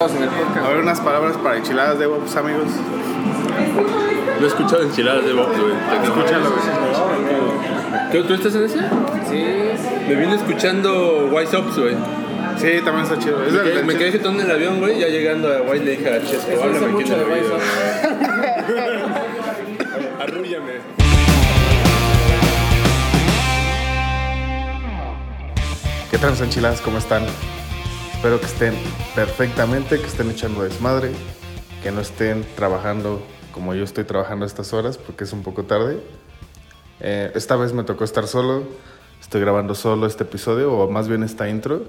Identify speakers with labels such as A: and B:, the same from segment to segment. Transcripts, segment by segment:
A: A ver, unas palabras para enchiladas de Bobs, amigos.
B: No he escuchado enchiladas de Bob, güey.
A: Escúchalo, güey.
B: ¿Tú, ¿Tú estás en ese?
C: Sí,
B: Me vine escuchando Wise Ups, güey.
A: Sí, también está chido. Es
B: Me quedé- Me quedé jetón en el avión, güey. Ya llegando a Wise le dije a Chesco, háblame quién es el video. Arrúllame.
A: ¿Qué tal, enchiladas? ¿Cómo están? Espero que estén perfectamente, que estén echando desmadre, que no estén trabajando como yo estoy trabajando a estas horas, porque es un poco tarde. Eh, esta vez me tocó estar solo, estoy grabando solo este episodio, o más bien esta intro,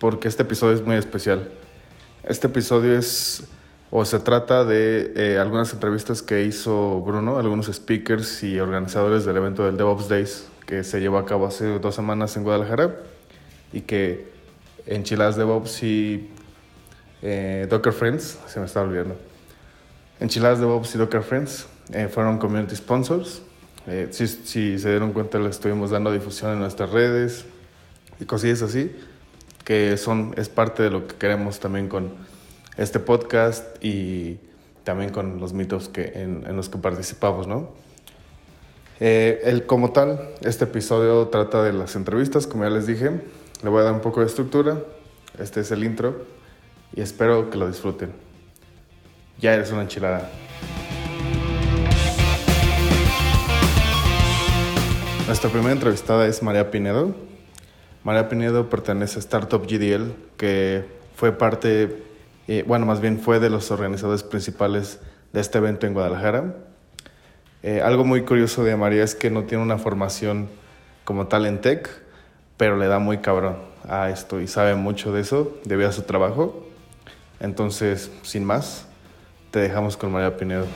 A: porque este episodio es muy especial. Este episodio es, o se trata de eh, algunas entrevistas que hizo Bruno, algunos speakers y organizadores del evento del DevOps Days, que se llevó a cabo hace dos semanas en Guadalajara, y que Enchiladas DevOps y eh, Docker Friends, se me estaba olvidando. Enchiladas DevOps y Docker Friends eh, fueron community sponsors. Eh, si, si se dieron cuenta, le estuvimos dando difusión en nuestras redes y cosillas así, que son, es parte de lo que queremos también con este podcast y también con los mitos que, en, en los que participamos, ¿no? Eh, el, como tal, este episodio trata de las entrevistas, como ya les dije. Le voy a dar un poco de estructura. Este es el intro y espero que lo disfruten. Ya eres una enchilada. Nuestra primera entrevistada es María Pinedo. María Pinedo pertenece a Startup GDL, que fue parte, eh, bueno, más bien fue de los organizadores principales de este evento en Guadalajara. Eh, algo muy curioso de María es que no tiene una formación como tal en tech, pero le da muy cabrón a esto y sabe mucho de eso debido a su trabajo. Entonces, sin más, te dejamos con María Pinedo.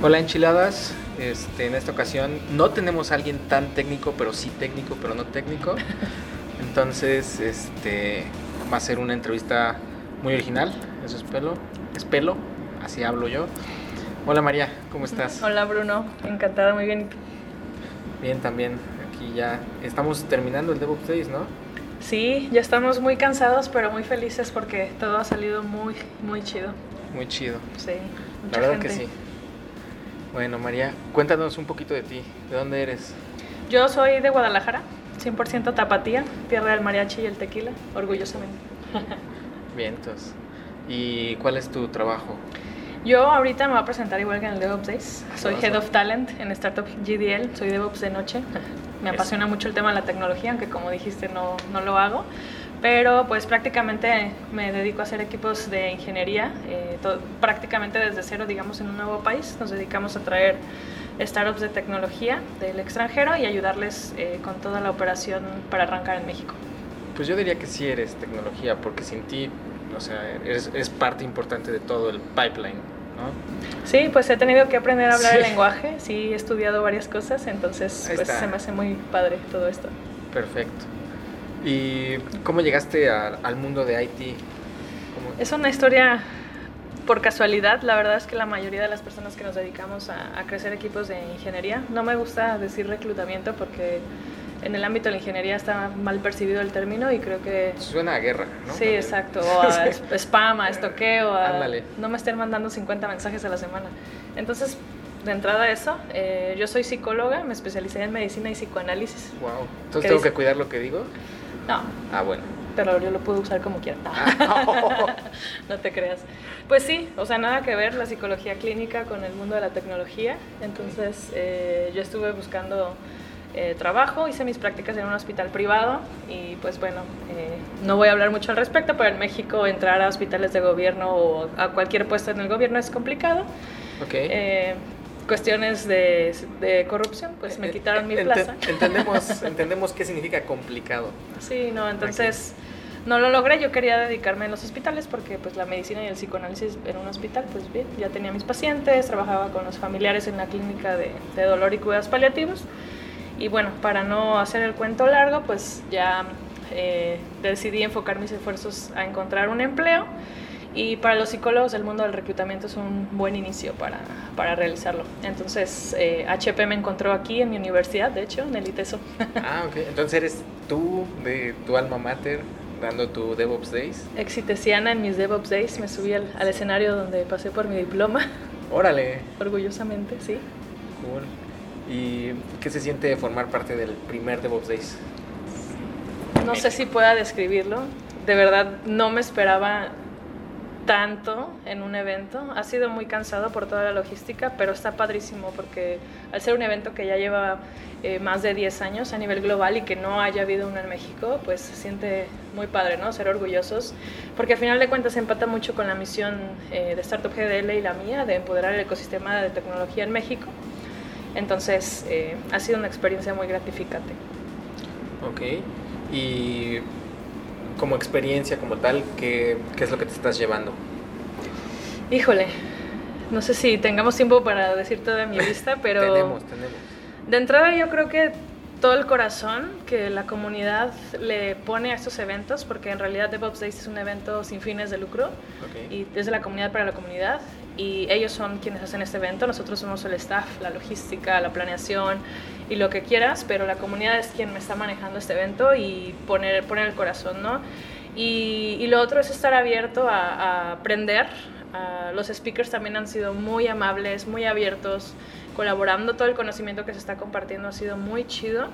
C: Hola enchiladas, este, en esta ocasión no tenemos a alguien tan técnico, pero sí técnico, pero no técnico. Entonces, este, va a ser una entrevista muy original, eso es pelo, es pelo, así hablo yo. Hola María, ¿cómo estás?
D: Hola Bruno, encantada, muy bien.
C: Bien también, aquí ya estamos terminando el DevOps Days, ¿no?
D: Sí, ya estamos muy cansados, pero muy felices porque todo ha salido muy, muy chido.
C: Muy chido,
D: Sí,
C: la
D: mucha
C: verdad
D: gente.
C: que sí. Bueno María, cuéntanos un poquito de ti, ¿de dónde eres?
D: Yo soy de Guadalajara, 100% tapatía, tierra del mariachi y el tequila, orgullosamente.
C: Vientos. ¿Y cuál es tu trabajo?
D: Yo ahorita me voy a presentar igual que en el DevOps Days. Soy Head of Talent en Startup GDL, soy DevOps de noche. Me apasiona mucho el tema de la tecnología, aunque como dijiste no, no lo hago. Pero pues prácticamente me dedico a hacer equipos de ingeniería, eh, prácticamente desde cero, digamos, en un nuevo país. Nos dedicamos a traer startups de tecnología del extranjero y ayudarles eh, con toda la operación para arrancar en México.
C: Pues yo diría que sí eres tecnología, porque sin ti, o sea, eres parte importante de todo el pipeline, ¿no?
D: Sí, pues he tenido que aprender a hablar el
C: Sí.
D: lenguaje, sí he estudiado varias cosas, entonces
C: Ahí
D: pues
C: está.
D: se me hace muy padre todo esto.
C: Perfecto. ¿Y cómo llegaste a- al mundo de IT? ¿Cómo-
D: Es una historia por casualidad, la verdad es que la mayoría de las personas que nos dedicamos a, a crecer equipos de ingeniería, no me gusta decir reclutamiento porque en el ámbito de la ingeniería está mal percibido el término y creo que...
C: Suena a guerra, ¿no?
D: Sí, exacto, o a spam, a estoqueo, a
C: Ándale.
D: no me estén mandando 50 mensajes a la semana. Entonces, de entrada eso, eh, yo soy psicóloga, me especialicé en medicina y psicoanálisis.
C: Wow.
D: ¿Qué
C: Entonces tengo
D: dice?
C: que cuidar lo que digo.
D: No,
C: Ah, bueno.
D: pero yo lo puedo usar como quiera.
C: Ah.
D: no te creas. Pues sí, o sea, nada que ver la psicología clínica con el mundo de la tecnología. Entonces, eh, yo estuve buscando eh, trabajo, hice mis prácticas en un hospital privado y pues bueno, eh, no voy a hablar mucho al respecto, pero en México entrar a hospitales de gobierno o a cualquier puesto en el gobierno es complicado.
C: Ok.
D: Eh, cuestiones de, de corrupción, pues me
C: Eh,
D: quitaron mi
C: ente-
D: plaza.
C: Entendemos, entendemos qué significa complicado.
D: Sí, no, entonces no lo logré. Yo quería dedicarme en los hospitales porque pues la medicina y el psicoanálisis en un hospital, pues bien, ya tenía mis pacientes, trabajaba con los familiares en la clínica de, de dolor y cuidados paliativos. Y bueno, para no hacer el cuento largo, pues ya eh, decidí enfocar mis esfuerzos a encontrar un empleo. Y para los psicólogos el mundo del reclutamiento es un buen inicio para, para realizarlo. Entonces, HP me encontró aquí en mi universidad, de hecho, en el ITESO.
C: Ah, ok. Entonces eres tú de tu alma mater dando tu DevOps Days.
D: Exitesiana en mis DevOps Days, me subí al, al escenario donde pasé por mi diploma.
C: Órale.
D: Orgullosamente, sí.
C: Cool. ¿Y qué se siente formar parte del primer DevOps Days?
D: No sé si pueda describirlo. De verdad, no me esperaba tanto en un evento. Ha sido muy cansado por toda la logística, pero está padrísimo porque al ser un evento que ya lleva eh, más de 10 años a nivel global y que no haya habido uno en México, pues se siente muy padre, ¿no? Ser orgullosos, porque al final de cuentas empata mucho con la misión eh, de Startup GDL y la mía de empoderar el ecosistema de tecnología en México. Entonces, eh, ha sido una experiencia muy gratificante.
C: Ok. Y como experiencia como tal, ¿qué, ¿qué, es lo que te estás llevando?
D: Híjole, no sé si tengamos tiempo para decir toda mi lista, pero...
C: tenemos, tenemos.
D: De entrada yo creo que todo el corazón que la comunidad le pone a estos eventos, porque en realidad DevOps Days es un evento sin fines de lucro
C: okay.
D: y es de la comunidad para la comunidad y ellos son quienes hacen este evento, nosotros somos el staff, la logística, la planeación y lo que quieras, pero la comunidad es quien me está manejando este evento y poner, poner el corazón, ¿no? Y, y lo otro es estar abierto a, a aprender. Uh, los speakers también han sido muy amables, muy abiertos, colaborando. Todo el conocimiento que se está compartiendo ha sido muy chido.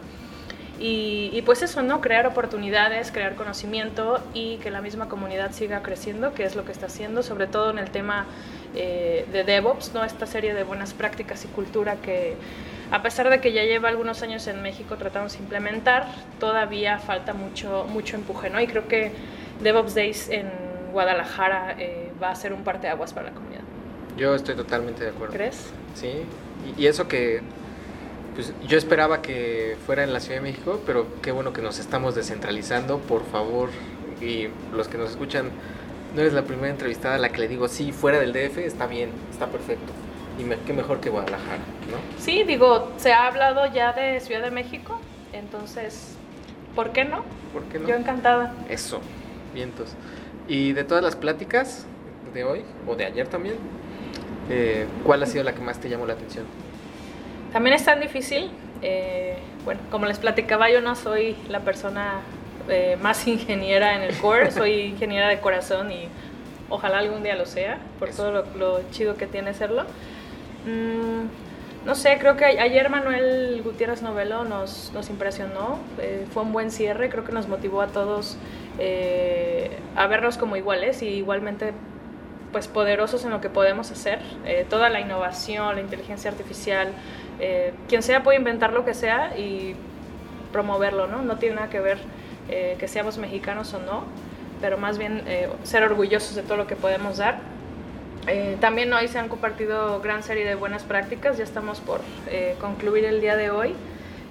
D: Y, y, pues eso, ¿no? Crear oportunidades, crear conocimiento y que la misma comunidad siga creciendo, que es lo que está haciendo, sobre todo en el tema eh, de DevOps, ¿no? Esta serie de buenas prácticas y cultura que a pesar de que ya lleva algunos años en México tratamos de implementar, todavía falta mucho, mucho empuje, ¿no? Y creo que DevOps Days en Guadalajara eh, va a ser un parteaguas para la comunidad.
C: Yo estoy totalmente de acuerdo.
D: ¿Crees?
C: Sí, y, y eso que pues yo esperaba que fuera en la Ciudad de México, pero qué bueno que nos estamos descentralizando, por favor, y los que nos escuchan, no eres la primera entrevistada a la que le digo, sí, fuera del DF está bien, está perfecto. Y me, qué mejor que Guadalajara, ¿no?
D: Sí, digo, se ha hablado ya de Ciudad de México, entonces, ¿por qué no?
C: ¿Por qué no?
D: Yo encantada.
C: Eso, vientos. Y de todas las pláticas de hoy, o de ayer también, eh, ¿cuál ha sido la que más te llamó la atención?
D: También es tan difícil. Eh, bueno, como les platicaba, yo no soy la persona eh, más ingeniera en el core, soy ingeniera de corazón y ojalá algún día lo sea, por Eso. todo lo, lo, chido que tiene serlo. Mm, no sé, creo que ayer Manuel Gutiérrez Novelo nos, nos impresionó, eh, fue un buen cierre, creo que nos motivó a todos eh, a vernos como iguales y igualmente pues poderosos en lo que podemos hacer. Eh, toda la innovación, la inteligencia artificial, eh, quien sea puede inventar lo que sea y promoverlo, ¿no? No tiene nada que ver eh, que seamos mexicanos o no, pero más bien ser orgullosos de todo lo que podemos dar. También hoy se han compartido gran serie de buenas prácticas, ya estamos por concluir el día de hoy.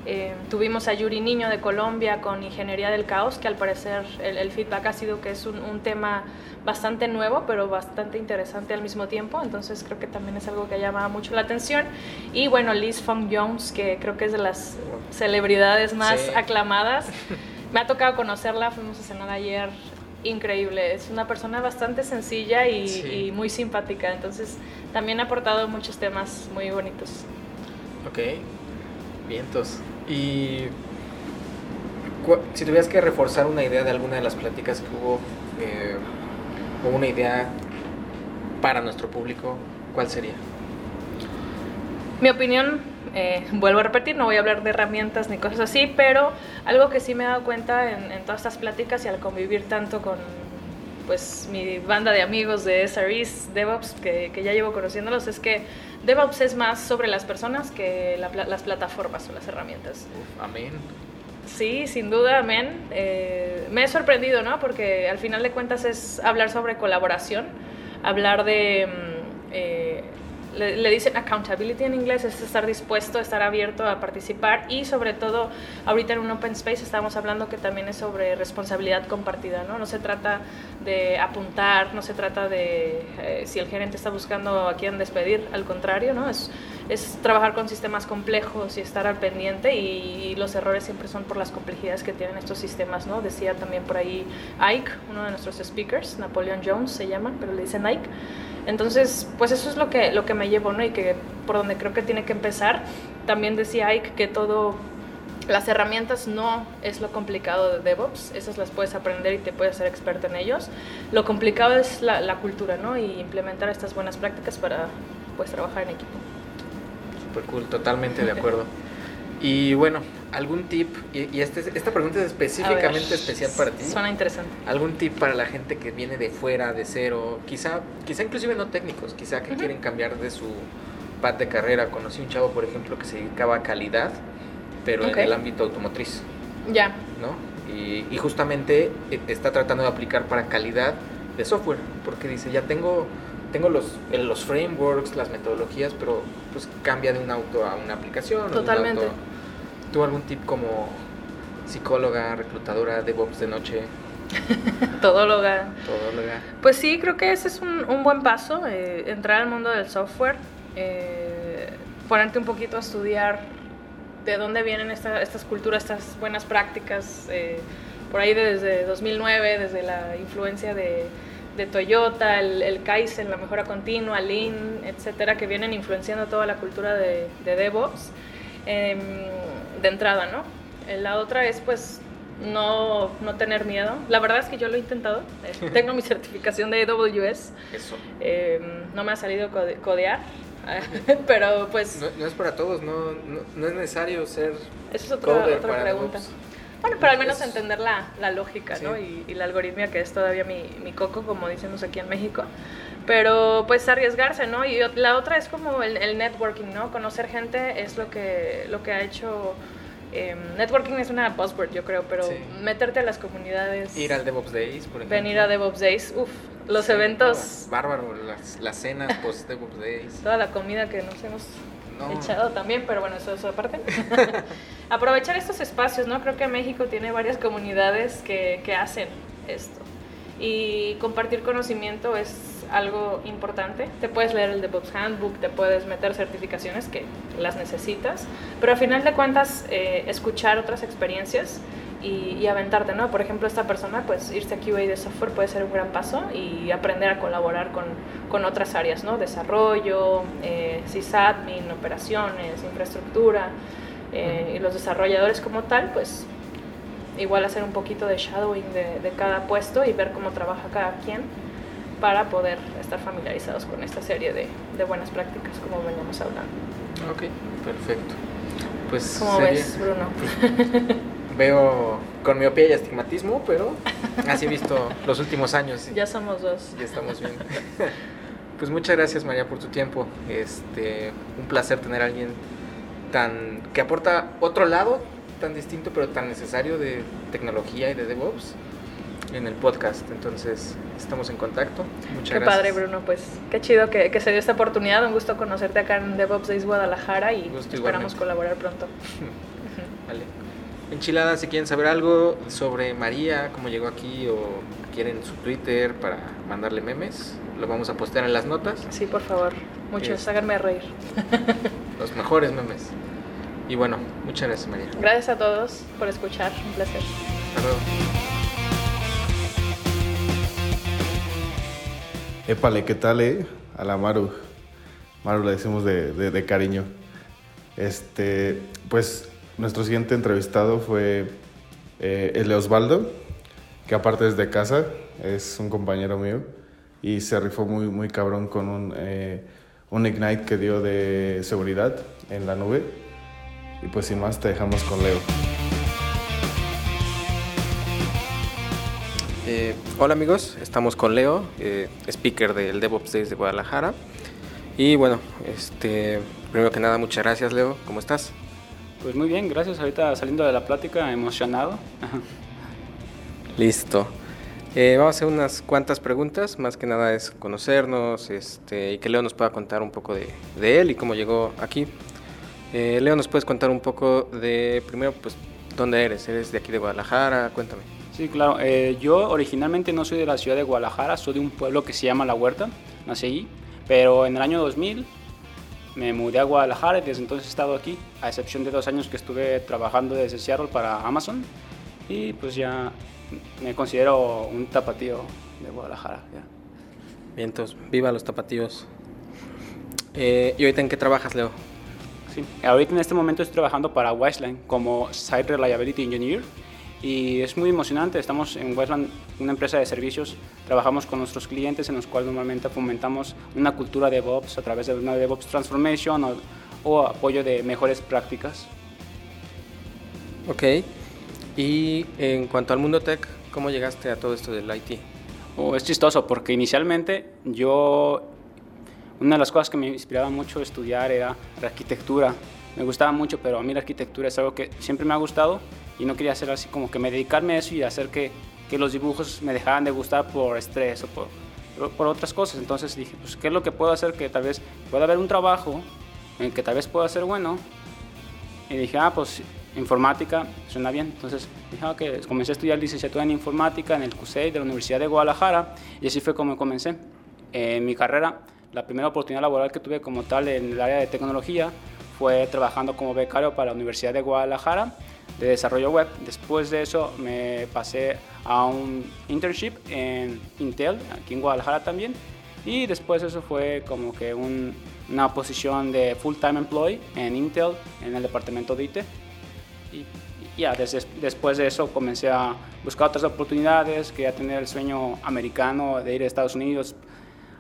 D: Eh, tuvimos a Yuri Niño de Colombia con Ingeniería del Caos, que al parecer el, el feedback ha sido que es un, un, tema bastante nuevo, pero bastante interesante al mismo tiempo. Entonces creo que también es algo que llama mucho la atención. Y bueno, Liz Fong Jones, que creo que es de las celebridades más sí. aclamadas. Me ha tocado conocerla, fuimos a cenar ayer. Increíble, es una persona bastante sencilla y, sí. y muy simpática, entonces también ha aportado muchos temas muy bonitos.
C: Ok, vientos. Y si tuvieras que reforzar una idea de alguna de las pláticas que hubo, eh, o una idea para nuestro público, ¿cuál sería?
D: Mi opinión, eh, vuelvo a repetir, no voy a hablar de herramientas ni cosas así, pero algo que sí me he dado cuenta en, en todas estas pláticas y al convivir tanto con pues mi banda de amigos de SREs, DevOps, que, que ya llevo conociéndolos, es que DevOps es más sobre las personas que la, las plataformas o las herramientas.
C: Uf, amén.
D: Sí, sin duda, amén. Eh, me he sorprendido, ¿no? Porque al final de cuentas es hablar sobre colaboración, hablar de... Eh, le, dicen accountability en inglés, es estar dispuesto, estar abierto a participar y sobre todo ahorita en un open space estamos hablando que también es sobre responsabilidad compartida, ¿no? No se trata de apuntar, no se trata de eh, si el gerente está buscando a quién despedir, al contrario, ¿no? Es, es trabajar con sistemas complejos y estar al pendiente y, los errores siempre son por las complejidades que tienen estos sistemas, ¿no? Decía también por ahí Ike, uno de nuestros speakers, Napoleon Jones se llama, pero le dicen Ike. Entonces, pues eso es lo que, lo que me llevo, ¿no? Y que por donde creo que tiene que empezar. También decía Ike que todo las herramientas no es lo complicado de DevOps, esas las puedes aprender y te puedes ser experto en ellos. Lo complicado es la, la cultura, ¿no? Y implementar estas buenas prácticas para pues trabajar en equipo.
C: Super cool, totalmente de acuerdo. Y bueno, algún tip, y, este, esta pregunta es específicamente especial para ti.
D: Suena interesante.
C: ¿Algún tip para la gente que viene de fuera, de cero, quizá, quizá inclusive no técnicos, quizá que quieren cambiar de su path de carrera? Conocí un chavo, por ejemplo, que se dedicaba a calidad pero en el ámbito automotriz.
D: Ya.
C: ¿No? Y, y, justamente eh, está tratando de aplicar para calidad de software, porque dice, ya tengo, tengo los, los frameworks, las metodologías, pero pues cambia de un auto a una aplicación.
D: Totalmente.
C: ¿Tuvo algún tip como psicóloga, reclutadora, DevOps de noche?
D: Todóloga.
C: Todóloga.
D: Pues sí, creo que ese es un, un buen paso, eh, entrar al mundo del software, eh, ponerte un poquito a estudiar de dónde vienen estas culturas, estas buenas prácticas, eh, por ahí desde 2009, desde la influencia de, Toyota, el, el, Kaizen, la mejora continua, Lean, etcétera, que vienen influenciando toda la cultura de, de DevOps em, de entrada, ¿no? La otra es, pues, no, no, tener miedo. La verdad es que yo lo he intentado. Eh, tengo mi certificación de AWS.
C: Eso.
D: Em, no me ha salido codear. pero pues...
C: No, es para todos, no, no, es necesario ser...
D: Esa es otra, otra pregunta. Bueno, pero al menos entender la, la lógica, ¿no? Y, y, la algoritmia, que es todavía mi, mi, coco, como decimos aquí en México. Pero pues arriesgarse, ¿no? Y la otra es como el, el networking, ¿no? Conocer gente es lo que, lo que ha hecho... Eh, networking es una buzzword, yo creo, pero meterte a las comunidades.
C: Ir al DevOps Days, por ejemplo.
D: Venir a DevOps Days, uff, los eventos.
C: bárbaro, las, las cenas post DevOps Days.
D: Toda la comida que nos hemos echado también, pero bueno, eso es aparte. Aprovechar estos espacios, ¿no? Creo que México tiene varias comunidades que, que hacen esto. Y compartir conocimiento es algo importante. Te puedes leer el DevOps Handbook, te puedes meter certificaciones que las necesitas, pero al final de cuentas eh, escuchar otras experiencias y, aventarte, ¿no? Por ejemplo, esta persona, pues irse a QA de software puede ser un gran paso y aprender a colaborar con, con otras áreas, ¿no? Desarrollo, eh, sysadmin, operaciones, infraestructura eh, y los desarrolladores como tal, pues igual hacer un poquito de shadowing de, de cada puesto y ver cómo trabaja cada quien para poder estar familiarizados con esta serie de, de buenas prácticas como veníamos hablando.
C: Ok, perfecto. Pues
D: ¿Cómo ves, Bruno?
C: veo con miopía y astigmatismo, pero así visto los últimos años.
D: Ya somos dos.
C: Ya estamos bien. Pues muchas gracias María por tu tiempo. Este, un placer tener a alguien tan que aporta otro lado tan distinto pero tan necesario de tecnología y de DevOps en el podcast. Entonces, estamos en contacto. Muchas
D: qué padre, Bruno. Pues qué chido que, que, se dio esta oportunidad. Un gusto conocerte acá en DevOps Days Guadalajara y esperamos colaborar pronto.
C: vale. Enchiladas, si quieren saber algo sobre María, cómo llegó aquí o quieren su Twitter para mandarle memes, lo vamos a postear en las notas.
D: Sí, por favor. Muchos, háganme reír.
C: Los mejores memes. Y bueno, muchas gracias María.
D: Gracias a todos por escuchar. Un placer.
C: Hasta luego.
A: Épale, ¿qué tal, eh? A la Maru. Maru le decimos de, de, de cariño. Este, pues nuestro siguiente entrevistado fue eh, el Osvaldo, que aparte es de casa, es un compañero mío y se rifó muy, muy cabrón con un, eh, un Ignite que dio de seguridad en la nube. Y pues sin más te dejamos con Leo.
C: Eh, hola amigos, estamos con Leo, eh, speaker del DevOps Days de Guadalajara. Y bueno, este, primero que nada, muchas gracias Leo, ¿cómo estás?
E: Pues muy bien, gracias. Ahorita saliendo de la plática, emocionado.
C: Listo. Eh, vamos a hacer unas cuantas preguntas, más que nada es conocernos este, y que Leo nos pueda contar un poco de, de él y cómo llegó aquí. Eh, Leo, ¿nos puedes contar un poco de, primero, pues, dónde eres? ¿Eres de aquí de Guadalajara? Cuéntame.
E: Sí, claro. Eh, yo originalmente no soy de la ciudad de Guadalajara, soy de un pueblo que se llama La Huerta, nací allí, pero en el año 2000 me mudé a Guadalajara y desde entonces he estado aquí, a excepción de dos años que estuve trabajando desde Seattle para Amazon y pues ya me considero un tapatío de Guadalajara.
C: Bien, entonces, viva los tapatíos. Eh, ¿Y ahorita en qué trabajas, Leo?
E: Sí, ahorita en este momento estoy trabajando para Wiseline como Site Reliability Engineer y es muy emocionante. Estamos en Westland, una empresa de servicios, trabajamos con nuestros clientes en los cuales normalmente fomentamos una cultura de DevOps a través de una DevOps Transformation o, apoyo de mejores prácticas.
C: Ok, y en cuanto al mundo tech, ¿cómo llegaste a todo esto del IT?
E: Oh, es chistoso porque inicialmente yo, una de las cosas que me inspiraba mucho estudiar era la arquitectura. Me gustaba mucho, pero a mí la arquitectura es algo que siempre me ha gustado y no quería hacer así como que me dedicarme a eso y hacer que, que los dibujos me dejaran de gustar por estrés o por, por, otras cosas. Entonces dije, pues, ¿qué es lo que puedo hacer que tal vez pueda haber un trabajo en que tal vez pueda ser bueno? Y dije, ah, pues informática suena bien. Entonces dije, ok, comencé a estudiar licenciatura en informática en el CUSEI de la Universidad de Guadalajara y así fue como comencé. En mi carrera, la primera oportunidad laboral que tuve como tal en el área de tecnología fue trabajando como becario para la Universidad de Guadalajara de desarrollo web. Después de eso me pasé a un internship en Intel, aquí en Guadalajara también. Y después eso fue como que una posición de full-time employee en Intel, en el departamento de IT. Y, ya, después de eso comencé a buscar otras oportunidades, quería tener el sueño americano de ir a Estados Unidos,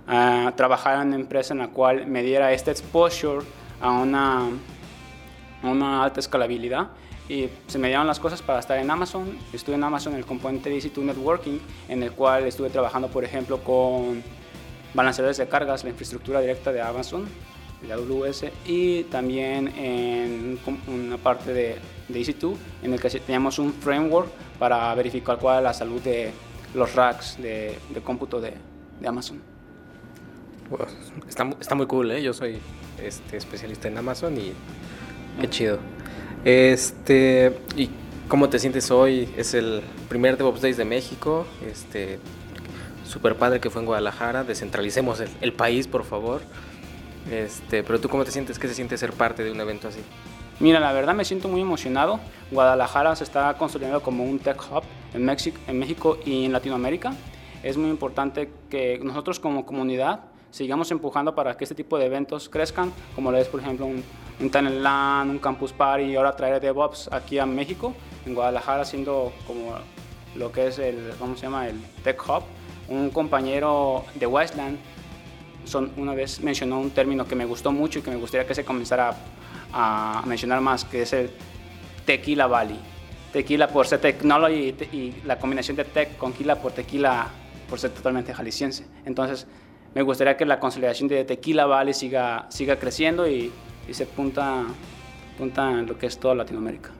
E: a trabajar en una empresa en la cual me diera este exposure a una, una alta escalabilidad y se me dieron las cosas para estar en Amazon. Estuve en Amazon en el componente de EC2 Networking, en el cual estuve trabajando, por ejemplo, con balanceadores de cargas, la infraestructura directa de Amazon, de AWS, y también en una parte de, de EC2, en el que teníamos un framework para verificar cuál es la salud de los racks de, de cómputo de, de Amazon.
C: está, está, muy cool, ¿eh? Yo soy este, especialista en Amazon y qué chido. Este, ¿y cómo te sientes hoy? Es el primer DevOps Days de México. Este, super padre que fue en Guadalajara. Descentralicemos el, país, por favor. Este, pero tú cómo te sientes? ¿Qué se siente ser parte de un evento así?
E: Mira, la verdad me siento muy emocionado. Guadalajara se está construyendo como un tech hub en, México, en México y en Latinoamérica. Es muy importante que nosotros como comunidad sigamos empujando para que este tipo de eventos crezcan, como lo es por ejemplo un un Talent un Campus Party y ahora traer DevOps aquí a México, en Guadalajara, siendo como lo que es el, ¿cómo se llama? El Tech Hub. Un compañero de Westland son, una vez mencionó un término que me gustó mucho y que me gustaría que se comenzara a, mencionar más, que es el Tequila Valley. Tequila por ser technology y, la combinación de tech con Quila por tequila por ser totalmente jalisciense. Entonces, me gustaría que la consolidación de Tequila Valley siga, siga creciendo y y se punta, punta en lo que es toda Latinoamérica.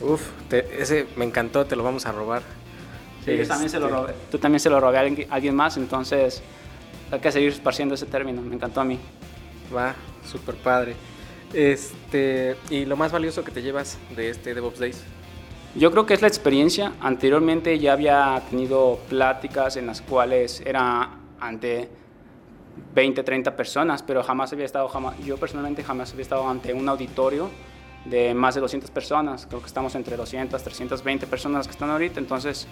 C: Uf, ese me encantó, te lo vamos a robar.
E: Sí, también se lo este, robé. tú también se lo robé a alguien, más, entonces hay que seguir esparciendo ese término, me encantó a mí.
C: Va, súper padre. Este, ¿Y lo más valioso que te llevas de este DevOps Days?
E: Yo creo que es la experiencia. Anteriormente ya había tenido pláticas en las cuales era ante 20, 30 personas, pero jamás había estado, yo personalmente jamás había estado ante un auditorio de más de 200 personas. Creo que estamos entre 200, 320 personas que están ahorita, entonces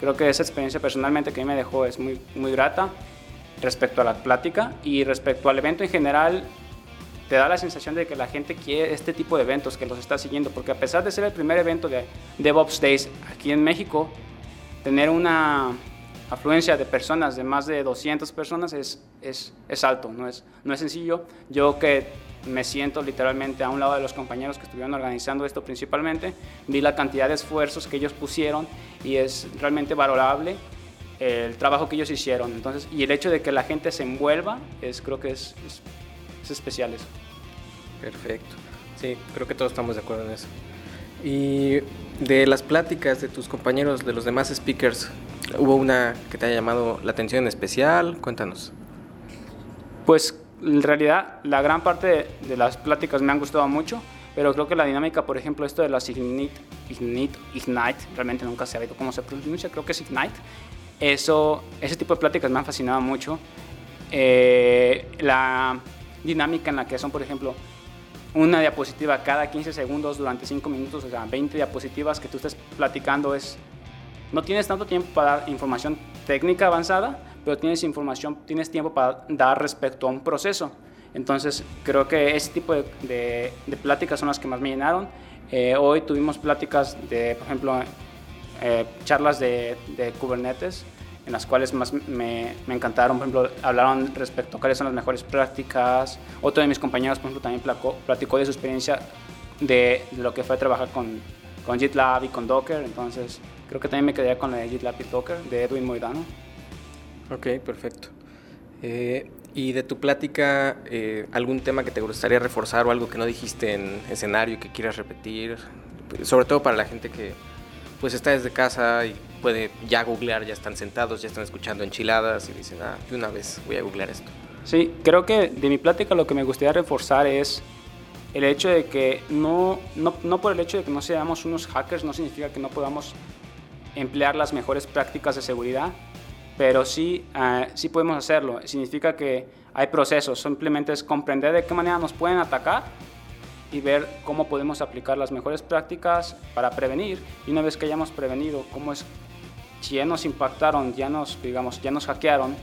E: creo que esa experiencia personalmente que a mí me dejó es muy, muy grata respecto a la plática y respecto al evento en general. Te da la sensación de que la gente quiere este tipo de eventos, que los está siguiendo, porque a pesar de ser el primer evento de DevOps Days aquí en México, tener una afluencia de personas, de más de 200 personas, es, es, es, alto, no es, no es sencillo. Yo que me siento literalmente a un lado de los compañeros que estuvieron organizando esto principalmente, vi la cantidad de esfuerzos que ellos pusieron y es realmente valorable el trabajo que ellos hicieron. Entonces, y el hecho de que la gente se envuelva, es, creo que es, es, es especial eso.
C: Perfecto. Sí, creo que todos estamos de acuerdo en eso. Y de las pláticas de tus compañeros, de los demás speakers, ¿Hubo una que te haya llamado la atención en especial? Cuéntanos.
E: Pues en realidad la gran parte de, las pláticas me han gustado mucho, pero creo que la dinámica, por ejemplo, esto de las Ignite, Ignite, Ignite realmente nunca se ha visto cómo se pronuncia, creo que es Ignite. Eso, ese tipo de pláticas me han fascinado mucho. Eh, la dinámica en la que son, por ejemplo, una diapositiva cada 15 segundos durante 5 minutos, o sea, 20 diapositivas que tú estés platicando es... No tienes tanto tiempo para dar información técnica avanzada, pero tienes información, tienes tiempo para dar respecto a un proceso. Entonces, creo que ese tipo de, de, pláticas son las que más me llenaron. Eh, hoy tuvimos pláticas de, por ejemplo, eh, charlas de, de Kubernetes, en las cuales más me, encantaron. Por ejemplo, hablaron respecto a cuáles son las mejores prácticas. Otro de mis compañeros, por ejemplo, también platicó, de su experiencia de, lo que fue trabajar con, GitLab y con Docker. Entonces, creo que también me quedé con la de GitLab y Docker de Edwin Moidano.
C: Ok, perfecto. Eh, y de tu plática, eh, ¿algún tema que te gustaría reforzar o algo que no dijiste en escenario que quieras repetir? Sobre todo para la gente que pues está desde casa y puede ya googlear, ya están sentados, ya están escuchando enchiladas y dicen, ah, de una vez voy a googlear esto.
E: Sí, creo que de mi plática lo que me gustaría reforzar es el hecho de que no, no, no por el hecho de que no seamos unos hackers no significa que no podamos emplear las mejores prácticas de seguridad, pero sí, uh, sí podemos hacerlo. Significa que hay procesos, simplemente es comprender de qué manera nos pueden atacar y ver cómo podemos aplicar las mejores prácticas para prevenir. Y una vez que hayamos prevenido, cómo es, si ya nos impactaron, ya nos, digamos, ya nos hackearon,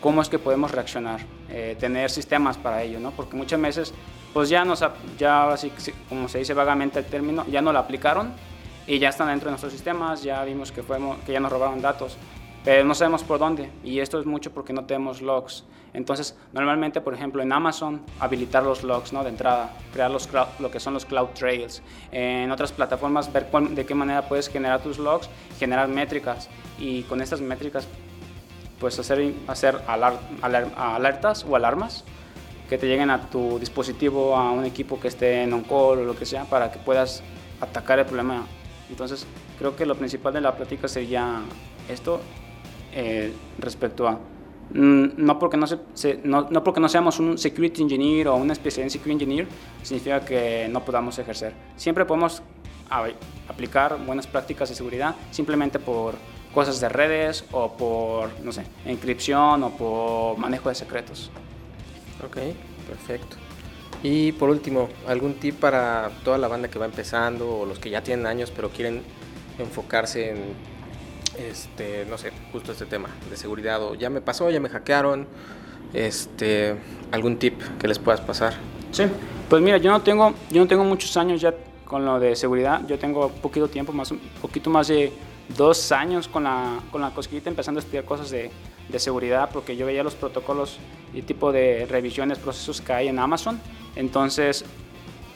E: cómo es que podemos reaccionar, eh, tener sistemas para ello, ¿no? Porque muchas veces, pues ya nos, ya así como se dice vagamente el término, ya no lo aplicaron y ya están dentro de nuestros sistemas, ya vimos que, fuimos, que ya nos robaron datos pero no sabemos por dónde y esto es mucho porque no tenemos logs. Entonces, normalmente, por ejemplo, en Amazon, habilitar los logs ¿no? de entrada, crear los lo que son los cloud trails. En otras plataformas, ver de qué manera puedes generar tus logs, generar métricas y con estas métricas, pues hacer, hacer alertas o alarmas que te lleguen a tu dispositivo, a un equipo que esté en on-call o lo que sea, para que puedas atacar el problema. Entonces, creo que lo principal de la plática sería esto eh, respecto a mm, no porque no, se, no, no, porque no seamos un security engineer o una especialidad en security engineer significa que no podamos ejercer. Siempre podemos aplicar buenas prácticas de seguridad simplemente por cosas de redes o por, no sé, encripción o por manejo de secretos.
C: Ok, perfecto. Y por último, ¿algún tip para toda la banda que va empezando o los que ya tienen años pero quieren enfocarse en este, no sé, justo este tema de seguridad o ya me pasó, ya me hackearon, este, algún tip que les puedas pasar.
E: Sí, pues mira, yo no tengo, yo no tengo muchos años ya con lo de seguridad, yo tengo poquito tiempo, más, un poquito más de dos años con la, con la cosquillita empezando a estudiar cosas de, de seguridad porque yo veía los protocolos y tipo de revisiones, procesos que hay en Amazon, entonces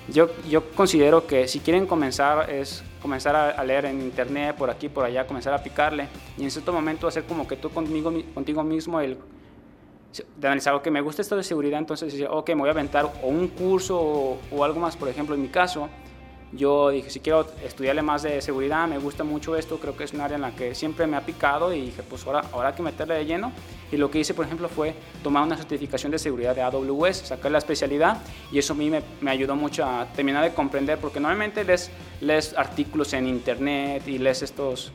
E: yo, yo considero que si quieren comenzar es comenzar a, leer en internet, por aquí, por allá, comenzar a picarle. Y en cierto momento hacer como que tú conmigo, contigo mismo el de analizar, ok, me gusta esto de seguridad, entonces decir, ok, me voy a aventar o un curso o, o algo más, por ejemplo, en mi caso, yo dije, si quiero estudiarle más de seguridad, me gusta mucho esto, creo que es un área en la que siempre me ha picado y dije, pues ahora, ahora hay que meterle de lleno. Y lo que hice, por ejemplo, fue tomar una certificación de seguridad de AWS, sacar la especialidad y eso a mí me, me ayudó mucho a terminar de comprender, porque normalmente lees, lees artículos en internet y lees estos,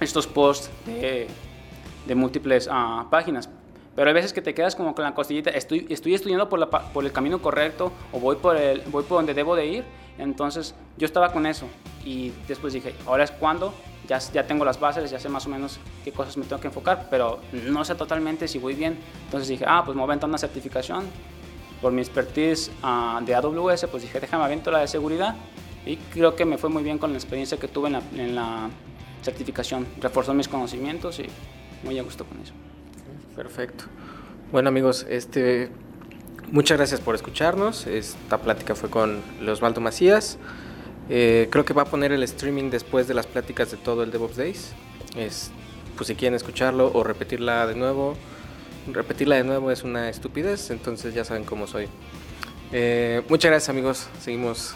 E: estos posts de, de múltiples uh, páginas, pero hay veces que te quedas como con la costillita, estoy, estoy estudiando por, la, por el camino correcto o voy por, el, voy por donde debo de ir. Entonces yo estaba con eso y después dije, ahora es cuando, ya, ya tengo las bases, ya sé más o menos qué cosas me tengo que enfocar, pero no sé totalmente si voy bien. Entonces dije, ah, pues me voy a una certificación. Por mi expertise uh, de AWS, pues dije, déjame avento la de seguridad. Y creo que me fue muy bien con la experiencia que tuve en la, en la certificación. Reforzó mis conocimientos y muy a gusto con eso.
C: Perfecto. Bueno amigos, este, muchas gracias por escucharnos. Esta plática fue con Osvaldo Macías. Eh, creo que va a poner el streaming después de las pláticas de todo el DevOps Days. Es, pues si quieren escucharlo o repetirla de nuevo, repetirla de nuevo es una estupidez, entonces ya saben cómo soy. Eh, muchas gracias amigos, seguimos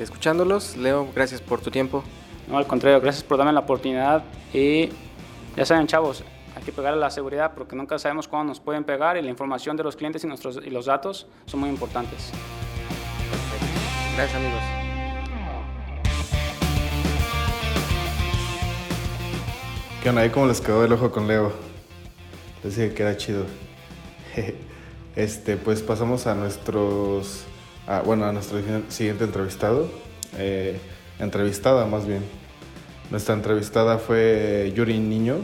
C: escuchándolos. Leo, gracias por tu tiempo.
E: No, al contrario, gracias por darme la oportunidad y ya saben chavos, que pegarle la seguridad porque nunca sabemos cuándo nos pueden pegar y la información de los clientes y, nuestros, y los datos son muy importantes.
C: Gracias amigos.
A: ¿Qué onda? ¿Cómo les quedó el ojo con Leo? Les dije que era chido. este, pues pasamos a nuestros, bueno, a nuestro siguiente entrevistado, eh, entrevistada más bien. Nuestra entrevistada fue Yuri Niño.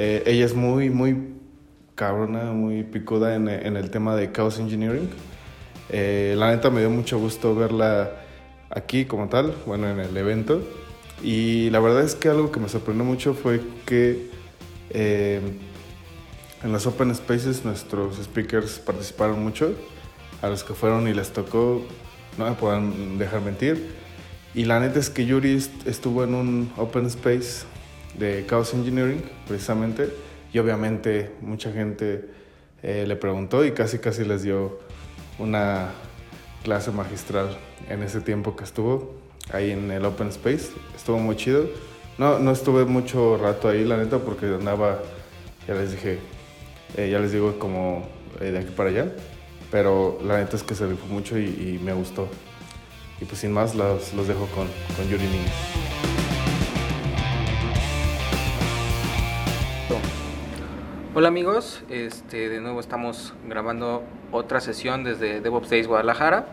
A: Eh, ella es muy, muy cabrona, muy picuda en, el tema de Chaos Engineering. Eh, la neta me dio mucho gusto verla aquí como tal, bueno, en el evento. Y la verdad es que algo que me sorprendió mucho fue que eh, en los Open Spaces nuestros speakers participaron mucho. A los que fueron y les tocó, no me puedan dejar mentir. Y la neta es que Yuri estuvo en un Open Space de Chaos Engineering, precisamente. Y obviamente mucha gente eh, le preguntó y casi casi les dio una clase magistral en ese tiempo que estuvo ahí en el Open Space. Estuvo muy chido. No, no estuve mucho rato ahí, la neta, porque andaba, ya les dije, eh, ya les digo, como eh, de aquí para allá. Pero la neta es que se rifó mucho y, me gustó. Y pues sin más, los, los dejo con, con Yuri Niño.
C: Hola amigos, este, de nuevo estamos grabando otra sesión desde DevOps Days Guadalajara.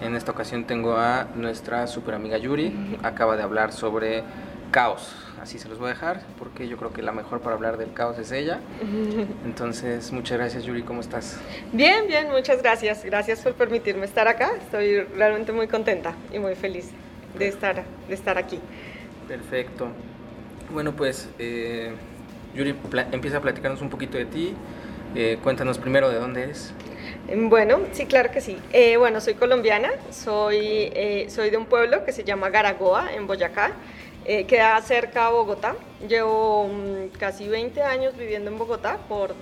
C: En esta ocasión tengo a nuestra super amiga Yuri. Acaba de hablar sobre caos. Así se los voy a dejar porque yo creo que la mejor para hablar del caos es ella. Entonces, muchas gracias Yuri, ¿cómo estás?
F: Bien, bien, muchas gracias. Gracias por permitirme estar acá. Estoy realmente muy contenta y muy feliz de estar, de estar aquí.
C: Perfecto. Bueno, pues eh, Yuri, empieza a platicarnos un poquito de ti. Eh, cuéntanos primero de dónde eres.
F: Em, bueno, sí, claro que sí. Eh, bueno, soy colombiana, soy, eh, soy de un pueblo que se llama Garagoa, en Boyacá, queda cerca a Bogotá. Llevo mm, casi 20 años viviendo en Bogotá, por,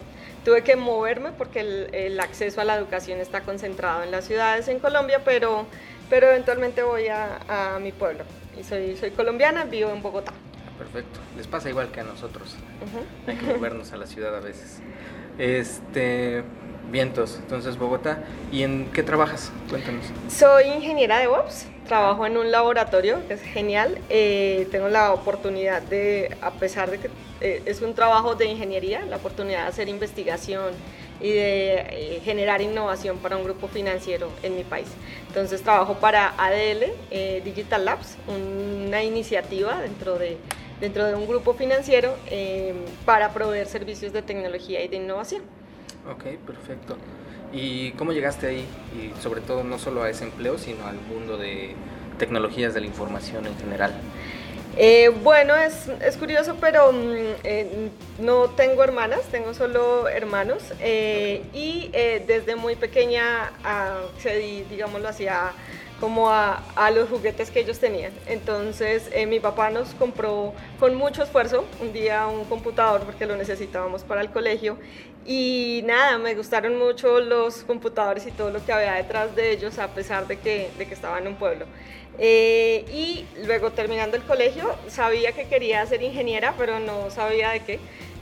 F: tuve que moverme porque el, acceso a la educación está concentrado en las ciudades en Colombia, pero, pero eventualmente voy a, a mi pueblo. Y soy, soy colombiana, vivo en Bogotá.
C: Perfecto, les pasa igual que a nosotros. Hay que movernos a la ciudad a veces. Este, Vientos, entonces Bogotá. ¿Y en qué trabajas? Cuéntanos.
F: Soy ingeniera de DevOps, trabajo en un laboratorio que es genial. Eh, tengo la oportunidad de, a pesar de que eh, es un trabajo de ingeniería, la oportunidad de hacer investigación y de eh, generar innovación para un grupo financiero en mi país. Entonces trabajo para ADL Digital Labs, una iniciativa dentro de, dentro de un grupo financiero para proveer servicios de tecnología y de innovación.
C: Ok, perfecto. ¿Y cómo llegaste ahí? Y sobre todo no solo a ese empleo, sino al mundo de tecnologías de la información en general.
F: Eh, bueno, es, es, curioso, pero mm, eh, no tengo hermanas, tengo solo hermanos. Eh, y desde muy pequeña accedí, digámoslo así, a como a, los juguetes que ellos tenían. Entonces eh, mi papá nos compró con mucho esfuerzo un día un computador porque lo necesitábamos para el colegio y nada, me gustaron mucho los computadores y todo lo que había detrás de ellos a pesar de que, de que estaba en un pueblo. Eh, y luego terminando el colegio sabía que quería ser ingeniera pero no sabía de qué.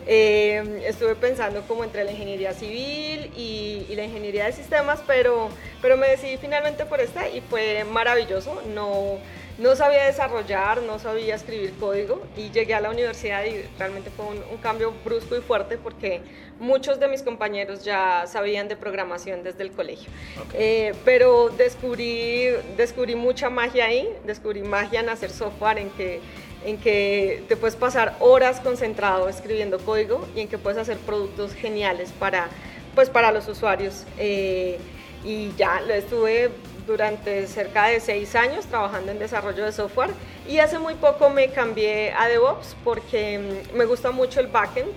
F: Eh, estuve pensando como entre la ingeniería civil y, la ingeniería de sistemas, pero, pero me decidí finalmente por esta y fue maravilloso. No, no sabía desarrollar, no sabía escribir código y llegué a la universidad y realmente fue un, cambio brusco y fuerte porque muchos de mis compañeros ya sabían de programación desde el colegio. Eh, pero descubrí, descubrí mucha magia ahí, descubrí magia en hacer software, en que en que te puedes pasar horas concentrado escribiendo código y en que puedes hacer productos geniales para, pues, para los usuarios. Eh, y ya lo estuve durante cerca de seis años trabajando en desarrollo de software y hace muy poco me cambié a DevOps porque mm, me gusta mucho el backend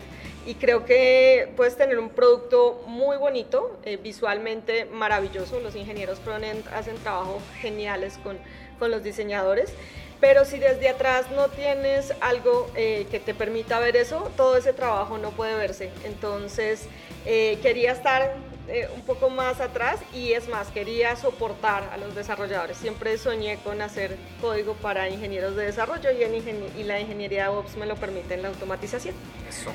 F: y creo que puedes tener un producto muy bonito, eh, visualmente maravilloso. Los ingenieros frontend hacen trabajos geniales con, con los diseñadores pero si desde atrás no tienes algo eh, que te permita ver eso, todo ese trabajo no puede verse. Entonces eh, quería estar eh, un poco más atrás y es más, quería soportar a los desarrolladores. Siempre soñé con hacer código para ingenieros de desarrollo y, en y la ingeniería de DevOps me lo permite en la automatización.
C: Eso.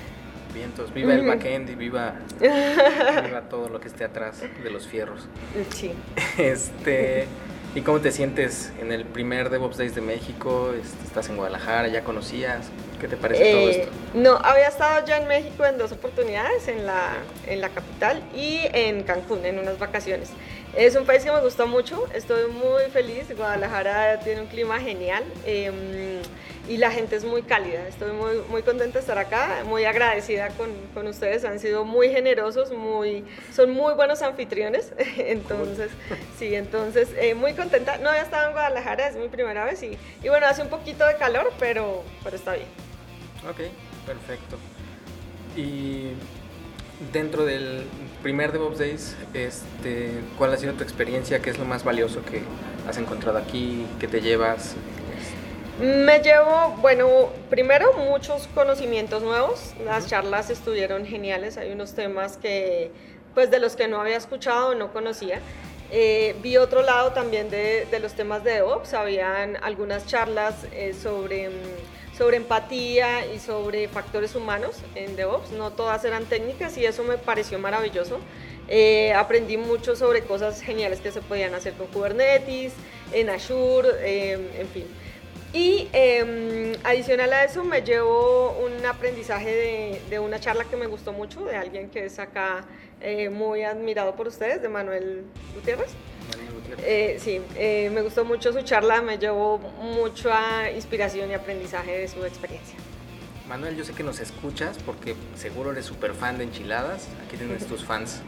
C: Vientos, viva el backend y viva, viva todo lo que esté atrás de los fierros.
F: Sí.
C: Este, ¿Y cómo te sientes en el primer DevOps Days de México? Este, ¿Estás en Guadalajara? ¿Ya conocías? ¿Qué te parece todo
F: Eh,
C: esto?
F: No, había estado ya en México en dos oportunidades, en la, en la capital y en Cancún, en unas vacaciones. Es un país que me gustó mucho, estoy muy feliz, Guadalajara tiene un clima genial eh, y la gente es muy cálida, estoy muy, muy contenta de estar acá, muy agradecida con, con ustedes, han sido muy generosos, muy, son muy buenos anfitriones, entonces, sí, entonces, eh, muy contenta, no había estado en Guadalajara, es mi primera vez y, y bueno, hace un poquito de calor, pero, pero está bien.
C: Ok, perfecto. Y dentro del primer DevOps Days, este, ¿cuál ha sido tu experiencia? ¿Qué es lo más valioso que has encontrado aquí? ¿Qué te llevas?
F: Me llevo, bueno, primero muchos conocimientos nuevos. Las charlas estuvieron geniales. Hay unos temas que, pues, de los que no había escuchado o no conocía. Eh, vi otro lado también de, de los temas de DevOps. Habían algunas charlas eh, sobre, mm, sobre empatía y sobre factores humanos en DevOps. No todas eran técnicas y eso me pareció maravilloso. Eh, aprendí mucho sobre cosas geniales que se podían hacer con Kubernetes, en Azure, eh, en fin. Y eh, adicional a eso me llevo un aprendizaje de, de, una charla que me gustó mucho, de alguien que es acá eh, muy admirado por ustedes, de Manuel Gutiérrez.
C: Manuel Gutiérrez.
F: Eh, sí, eh, me gustó mucho su charla, me llevó mucha inspiración y aprendizaje de su experiencia.
C: Manuel, yo sé que nos escuchas porque seguro eres súper fan de enchiladas. Aquí tienes tus fans.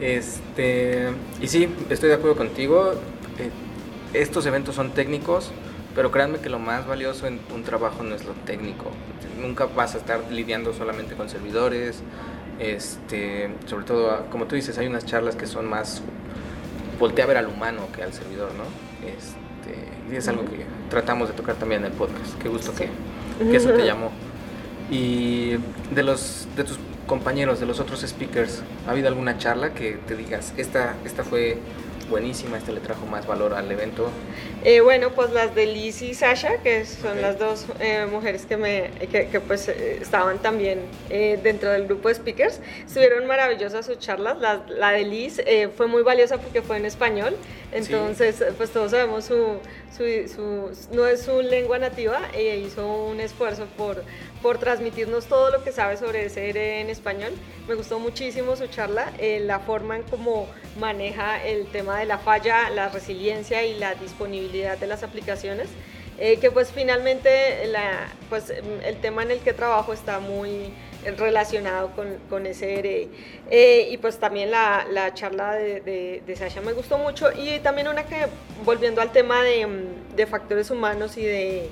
C: Este, y sí, estoy de acuerdo contigo. Estos eventos son técnicos, pero créanme que lo más valioso en un trabajo no es lo técnico. Nunca vas a estar lidiando solamente con servidores. Este, sobre todo, como tú dices, hay unas charlas que son más voltea a ver al humano que al servidor, ¿no? Este, y es algo que tratamos de tocar también en el podcast. Qué gusto que, que eso te llamó. Y de los de tus compañeros, de los otros speakers, ¿ha habido alguna charla que te digas, esta, esta fue buenísima, esta le trajo más valor al evento?
F: Eh, bueno, pues las de Liz y Sasha, que son okay. las dos eh, mujeres que, me, que, que pues eh, estaban también eh, dentro del grupo de speakers, estuvieron maravillosas sus charlas. La, la de Liz eh, fue muy valiosa porque fue en español, entonces sí. pues todos sabemos su, su, su, no es su lengua nativa, ella hizo un esfuerzo por, por transmitirnos todo lo que sabe sobre SR en español. Me gustó muchísimo su charla, eh, la forma en cómo maneja el tema de la falla, la resiliencia y la disponibilidad de las aplicaciones. Eh, que pues finalmente la, pues, el tema en el que trabajo está muy relacionado con, con SRE. Eh, y pues también la, la charla de, de, de, Sasha me gustó mucho y también una que, volviendo al tema de, de factores humanos y de,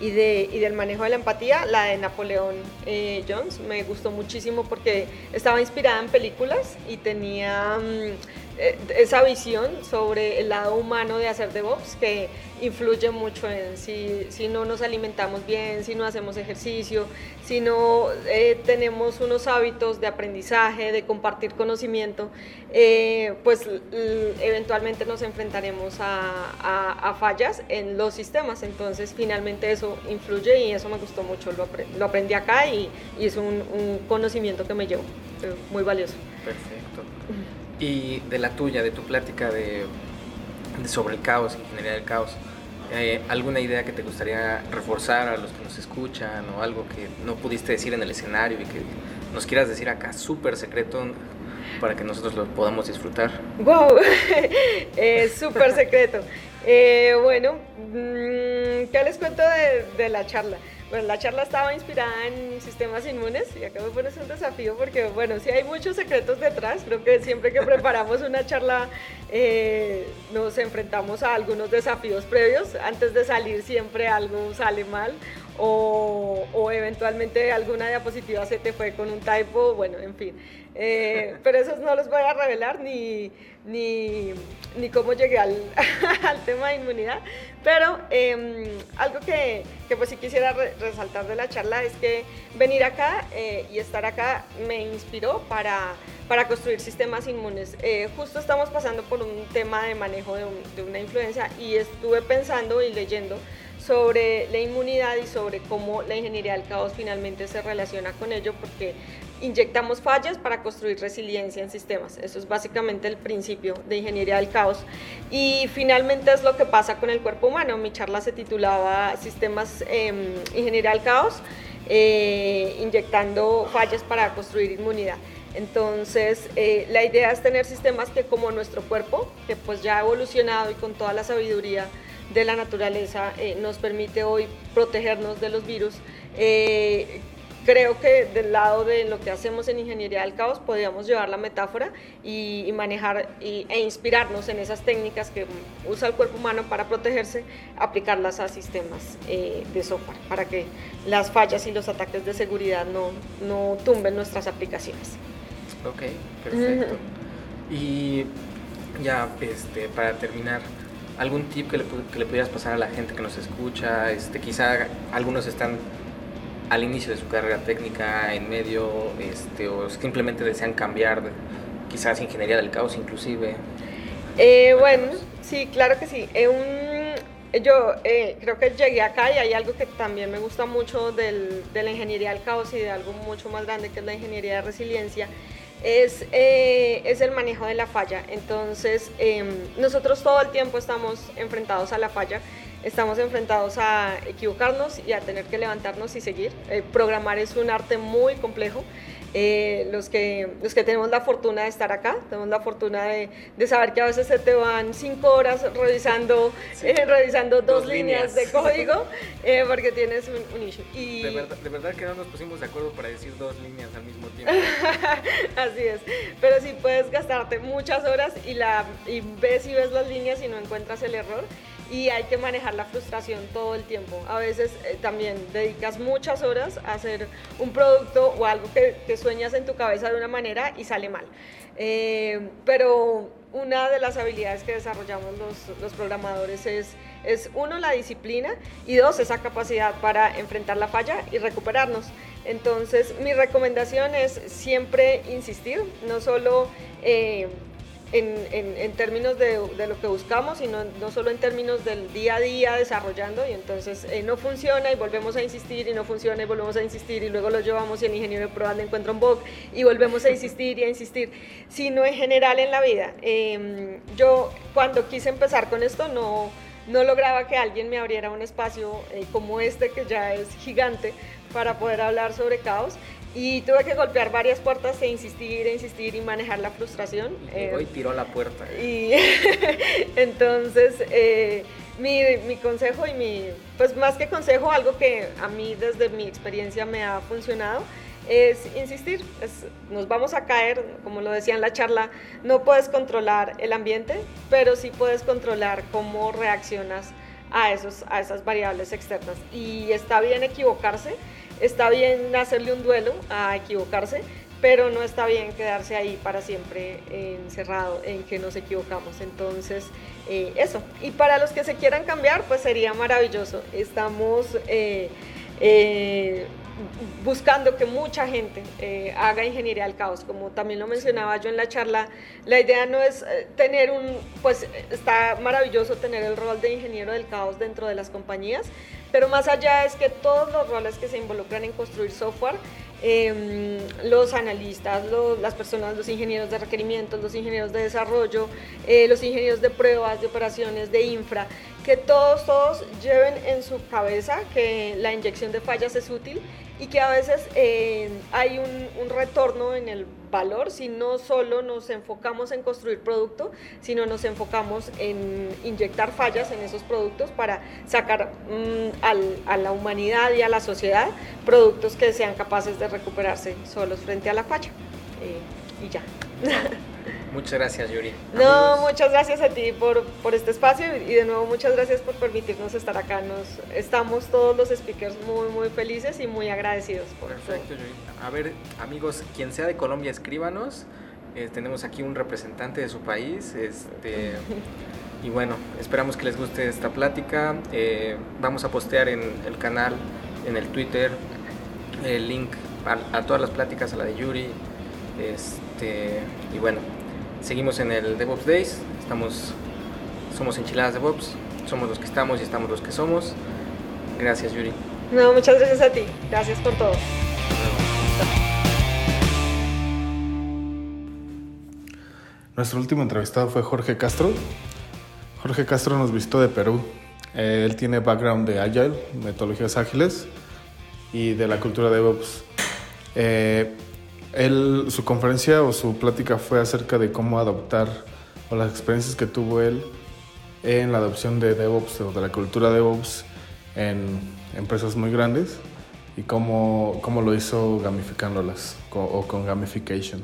F: y, de, y del manejo de la empatía, la de Napoleón eh, Jones, me gustó muchísimo porque estaba inspirada en películas y tenía eh, esa visión sobre el lado humano de hacer DevOps que influye mucho en si, si no nos alimentamos bien, si no hacemos ejercicio, si no eh, tenemos unos hábitos de aprendizaje, de compartir conocimiento, eh, pues eventualmente nos enfrentaremos a, a, a, fallas en los sistemas. Entonces, finalmente eso influye y eso me gustó mucho. Lo, apre lo aprendí acá y, y es un, un, conocimiento que me llevo, muy valioso.
C: Perfecto. Y de la tuya, de tu plática de, de sobre el caos, ingeniería del caos, eh, ¿alguna idea que te gustaría reforzar a los que nos escuchan o algo que no pudiste decir en el escenario y que nos quieras decir acá súper secreto para que nosotros lo podamos disfrutar?
F: ¡Wow! eh, súper secreto. Eh, bueno, mmm, ¿qué les cuento de, de la charla? Bueno, la charla estaba inspirada en sistemas inmunes y acá me pones un desafío porque, bueno, sí hay muchos secretos detrás. Creo que siempre que preparamos una charla eh, nos enfrentamos a algunos desafíos previos. Antes de salir siempre algo sale mal o, o eventualmente alguna diapositiva se te fue con un typo, bueno, en fin. Eh, pero esos no los voy a revelar ni, ni, ni cómo llegué al, al, tema de inmunidad. Pero eh, algo que, que, pues sí quisiera re resaltar de la charla es que venir acá eh, y estar acá me inspiró para, para construir sistemas inmunes. Eh, justo estamos pasando por un tema de manejo de, un, de una influencia y estuve pensando y leyendo sobre la inmunidad y sobre cómo la ingeniería del caos finalmente se relaciona con ello, porque inyectamos fallas para construir resiliencia en sistemas. Eso es básicamente el principio de ingeniería del caos. Y finalmente es lo que pasa con el cuerpo humano. Mi charla se titulaba Sistemas eh, Ingeniería del Caos, eh, inyectando fallas para construir inmunidad. Entonces, eh, la idea es tener sistemas que como nuestro cuerpo, que pues ya ha evolucionado y con toda la sabiduría de la naturaleza eh, nos permite hoy protegernos de los virus, eh, creo que del lado de lo que hacemos en Ingeniería del Caos podríamos llevar la metáfora y, manejar e inspirarnos en esas técnicas que usa el cuerpo humano para protegerse, aplicarlas a sistemas de software, para que las fallas y los ataques de seguridad no, no tumben nuestras aplicaciones.
C: Ok, perfecto. Y ya, este, para terminar, ¿algún tip que le, que le pudieras pasar a la gente que nos escucha? Este, quizá algunos están al inicio de su carrera técnica, en medio, este, o simplemente desean cambiar, quizás ingeniería del caos inclusive.
F: Eh, bueno, sí, claro que sí. Eh, un, yo eh, creo que llegué acá y hay algo que también me gusta mucho del, de la ingeniería del caos y de algo mucho más grande que es la ingeniería de resiliencia es, eh, es el manejo de la falla. Entonces, em, nosotros todo el tiempo estamos enfrentados a la falla, estamos enfrentados a equivocarnos y a tener que levantarnos y seguir. Eh, programar es un arte muy complejo. Eh, los, que, los que tenemos la fortuna de estar acá, tenemos la fortuna de, de saber que a veces se te van cinco horas revisando, eh, revisando dos, líneas. de código eh, porque tienes un, issue.
C: Y... De, verdad, de verdad que no nos pusimos de acuerdo para decir dos líneas al mismo tiempo.
F: Así es, pero sí puedes gastarte muchas horas y, la, y ves y ves las líneas y no encuentras el error y hay que manejar la frustración todo el tiempo. A veces eh, también dedicas muchas horas a hacer un producto o algo que, sueñas en tu cabeza de una manera y sale mal. Eh, pero una de las habilidades que desarrollamos los, los, programadores es, es, uno, la disciplina y dos, esa capacidad para enfrentar la falla y recuperarnos. Entonces, mi recomendación es siempre insistir, no solo... Eh, en, en, términos de, de, lo que buscamos y no, no, solo en términos del día a día desarrollando y entonces eh, no funciona y volvemos a insistir y no funciona y volvemos a insistir y luego lo llevamos y el ingeniero de pruebas le encuentra un bug y volvemos a insistir y a insistir, sino en general en la vida. Eh, yo cuando quise empezar con esto no, no lograba que alguien me abriera un espacio eh, como este que ya es gigante para poder hablar sobre caos y tuve que golpear varias puertas e insistir, e insistir y manejar la frustración.
C: Y hoy eh, tiró la puerta.
F: Y entonces, eh, mi, mi, consejo y mi, pues más que consejo, algo que a mí desde mi experiencia me ha funcionado, es insistir. nos vamos a caer, como lo decía en la charla, no puedes controlar el ambiente, pero sí puedes controlar cómo reaccionas a, esos, a esas variables externas. Y está bien equivocarse está bien hacerle un duelo a equivocarse, pero no está bien quedarse ahí para siempre encerrado en que nos equivocamos. Entonces, eh, eso. Y para los que se quieran cambiar, pues sería maravilloso. Estamos eh, eh, buscando que mucha gente haga ingeniería del caos. Como también lo mencionaba yo en la charla, la idea no es tener un, pues está maravilloso tener el rol de ingeniero del caos dentro de las compañías, pero más allá es que todos los roles que se involucran en construir software, em, los analistas, las personas, los ingenieros de requerimientos, los ingenieros de desarrollo, eh, los ingenieros de pruebas, de operaciones, de infra, que todos, todos lleven en su cabeza que la inyección de fallas es útil y que a veces eh, hay un, un, retorno en el valor si no solo nos enfocamos en construir producto, sino nos enfocamos en inyectar fallas en esos productos para sacar mm, al, a la humanidad y a la sociedad productos que sean capaces de recuperarse solos frente a la falla. Eh, y ya.
C: Muchas gracias, Yuri.
F: No, muchas gracias a ti por, por, este espacio y de nuevo muchas gracias por permitirnos estar acá. Nos, estamos todos los speakers muy, muy felices y muy agradecidos. Por
C: Perfecto, Yuri. A ver, amigos, quien sea de Colombia, escríbanos. Eh, tenemos aquí un representante de su país. Este, y bueno, esperamos que les guste esta plática. Eh, vamos a postear en el canal, en el Twitter, el link a, a todas las pláticas, a la de Yuri. Este, y bueno, Seguimos en el DevOps Days, estamos, somos enchiladas DevOps, somos los que estamos y estamos los que somos. Gracias, Yuri.
F: No, muchas gracias a ti. Gracias por todo.
A: Nuestro último entrevistado fue Jorge Castro. Jorge Castro nos visitó de Perú. Eh, él tiene background de Agile, metodologías ágiles y de la cultura de DevOps. Eh, él, su conferencia o su plática fue acerca de cómo adoptar o las experiencias que tuvo él en la adopción de DevOps o de la cultura DevOps en empresas muy grandes y cómo, cómo lo hizo gamificándolas o con gamification.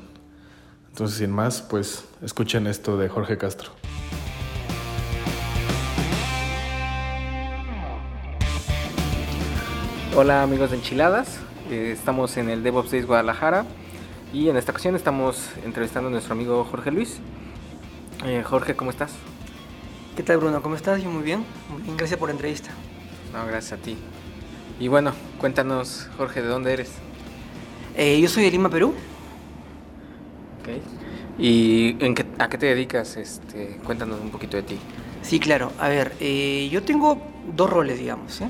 A: Entonces, sin más, pues escuchen esto de Jorge Castro.
C: Hola amigos de Enchiladas, eh, estamos en el DevOps Days Guadalajara y en esta ocasión estamos entrevistando a nuestro amigo Jorge Luis. Eh, Jorge, ¿cómo estás?
G: ¿Qué tal Bruno? ¿Cómo estás? Yo muy bien. Muy bien, gracias por la entrevista.
C: No, gracias a ti. Y bueno, cuéntanos Jorge, ¿de dónde eres?
G: Eh, yo soy de Lima, Perú.
C: Ok. ¿Y en qué- a qué te dedicas? Este, cuéntanos un poquito de ti.
G: Sí, claro. A ver, eh, yo tengo dos roles, digamos.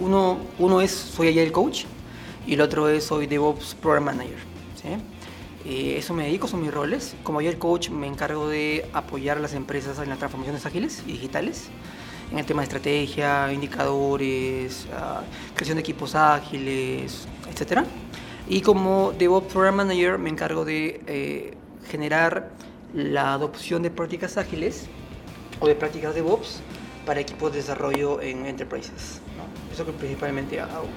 G: uno, uno es soy Agile Coach y el otro es soy DevOps Program Manager. ¿Sí? Eh, eso me dedico, son mis roles. Como Agile Coach me encargo de apoyar a las empresas en las transformaciones ágiles y digitales, en el tema de estrategia, indicadores, ah, creación de equipos ágiles, etc. Y como DevOps Program Manager me encargo de eh, generar la adopción de prácticas ágiles o de prácticas DevOps para equipos de desarrollo en enterprises. ¿no? Eso que principalmente hago.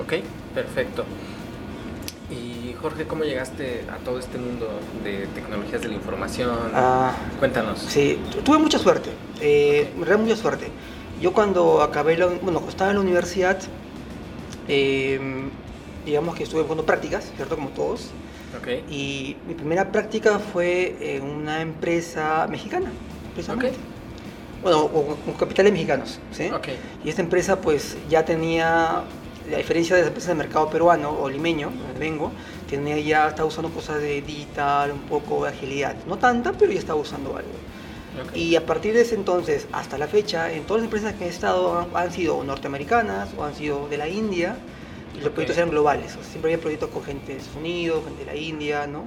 C: Ok, perfecto. Y Jorge, ¿cómo llegaste a todo este mundo de tecnologías de la información?
G: Ah,
C: Cuéntanos.
G: sí, tu- tuve mucha suerte, eh, mucha suerte. Yo cuando acabé, la, bueno, estaba en la universidad, eh, digamos que estuve buscando prácticas, ¿cierto? Como todos.
C: Ok.
G: Y mi primera práctica fue en una empresa mexicana, precisamente. Bueno, con, con capitales mexicanos, ¿sí?
C: Ok.
G: Y esta empresa pues ya tenía, a diferencia de las empresas del mercado peruano o limeño, donde vengo, tenía ya, estaba usando cosas de digital, un poco de agilidad. No tanta, pero ya estaba usando algo.
C: ok.
G: Y a partir de ese entonces hasta la fecha, en todas las empresas que he estado han, han sido norteamericanas o han sido de la India, y los
C: Ok.
G: proyectos eran globales. O sea, siempre había proyectos con gente de Estados Unidos, gente de la India, ¿no?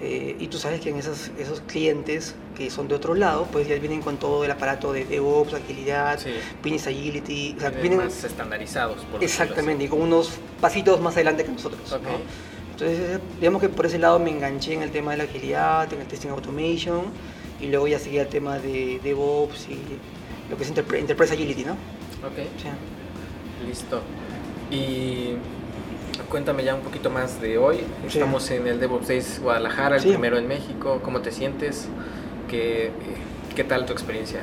G: Eh, y tú sabes que en esos, esos clientes que son de otro lado, pues ya vienen con todo el aparato de DevOps, agilidad,
C: Sí.
G: business agility, o sea,
C: Vienen más estandarizados, por
G: exactamente, y con unos pasitos más adelante que nosotros.
C: así. Ok.
G: ¿no? Entonces, digamos que por ese lado me enganché en el tema de la agilidad, en el testing automation, y luego ya seguía el tema de DevOps y lo que es Enterprise, Agility, ¿no?
C: Ok. Listo. Y cuéntame ya un poquito más de hoy.
G: Sí.
C: Estamos en el DevOps Days Guadalajara, el
G: Sí.
C: primero en México. ¿Cómo te sientes? ¿Qué, eh, qué tal tu experiencia?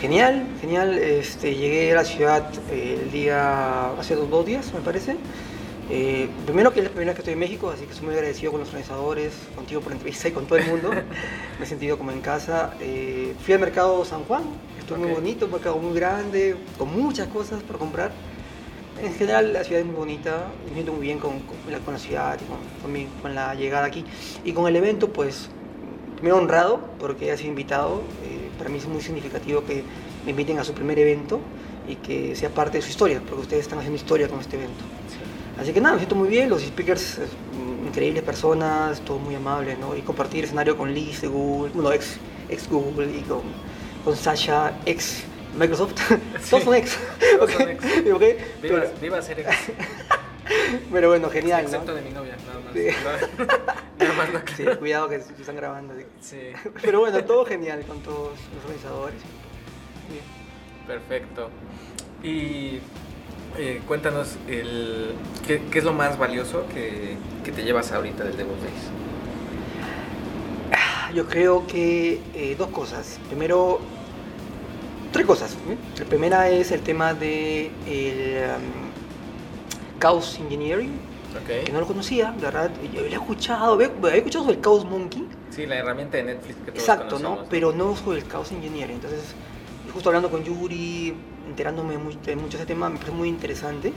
G: genial, genial. Este, llegué a la ciudad eh, el día, hace dos, dos días, me parece. Eh, primero que es la primera vez que estoy en México, así que estoy muy agradecido con los organizadores, contigo por la entrevista y con todo el mundo. me he sentido como en casa. Eh, fui al mercado San Juan, estuvo muy
C: Ok.
G: bonito, un mercado muy grande, con muchas cosas por comprar. En general la ciudad es muy bonita, me siento muy bien con, con la, con la ciudad y con, con mi- con la llegada aquí. Y con el evento, pues, primero honrado porque he sido invitado. eh, para mí es muy significativo que me inviten a su primer evento y que sea parte de su historia, porque ustedes están haciendo historia con este evento. Así que nada, me siento muy bien, los speakers, eh, mm, increíbles personas, todo muy amable, ¿no? Y compartir escenario con Liz de Google, bueno, ex, ex Google y con, con Sasha, ex Microsoft. Todos son ex.
C: Todos
G: ¿ok?
C: son ex.
G: ¿ok?
C: Viva,
G: Pero,
C: viva ser ex.
G: pero bueno, genial,
C: Excepto
G: ¿no?
C: de mi novia, nada más.
G: Sí.
C: Nada más no
G: Sí, cuidado que se están grabando.
C: Sí,
G: Pero bueno, todo genial con todos los organizadores. Bien.
C: perfecto. Y eh, cuéntanos, el, ¿qué, qué es lo más valioso que, que te llevas ahorita del DevOps Days?
G: Yo creo que eh, dos cosas. Primero, tres cosas. La primera es el tema de el um, Chaos Engineering, que
C: Ok.
G: no lo conocía, la verdad. Yo escuchado, había, había escuchado sobre el Chaos Monkey,
C: Sí, la herramienta de Netflix que todos
G: exacto, ¿no? Pero no sobre el Chaos Engineering. Entonces, justo hablando con Yuri, enterándome de mucho de ese tema, me parece muy interesante.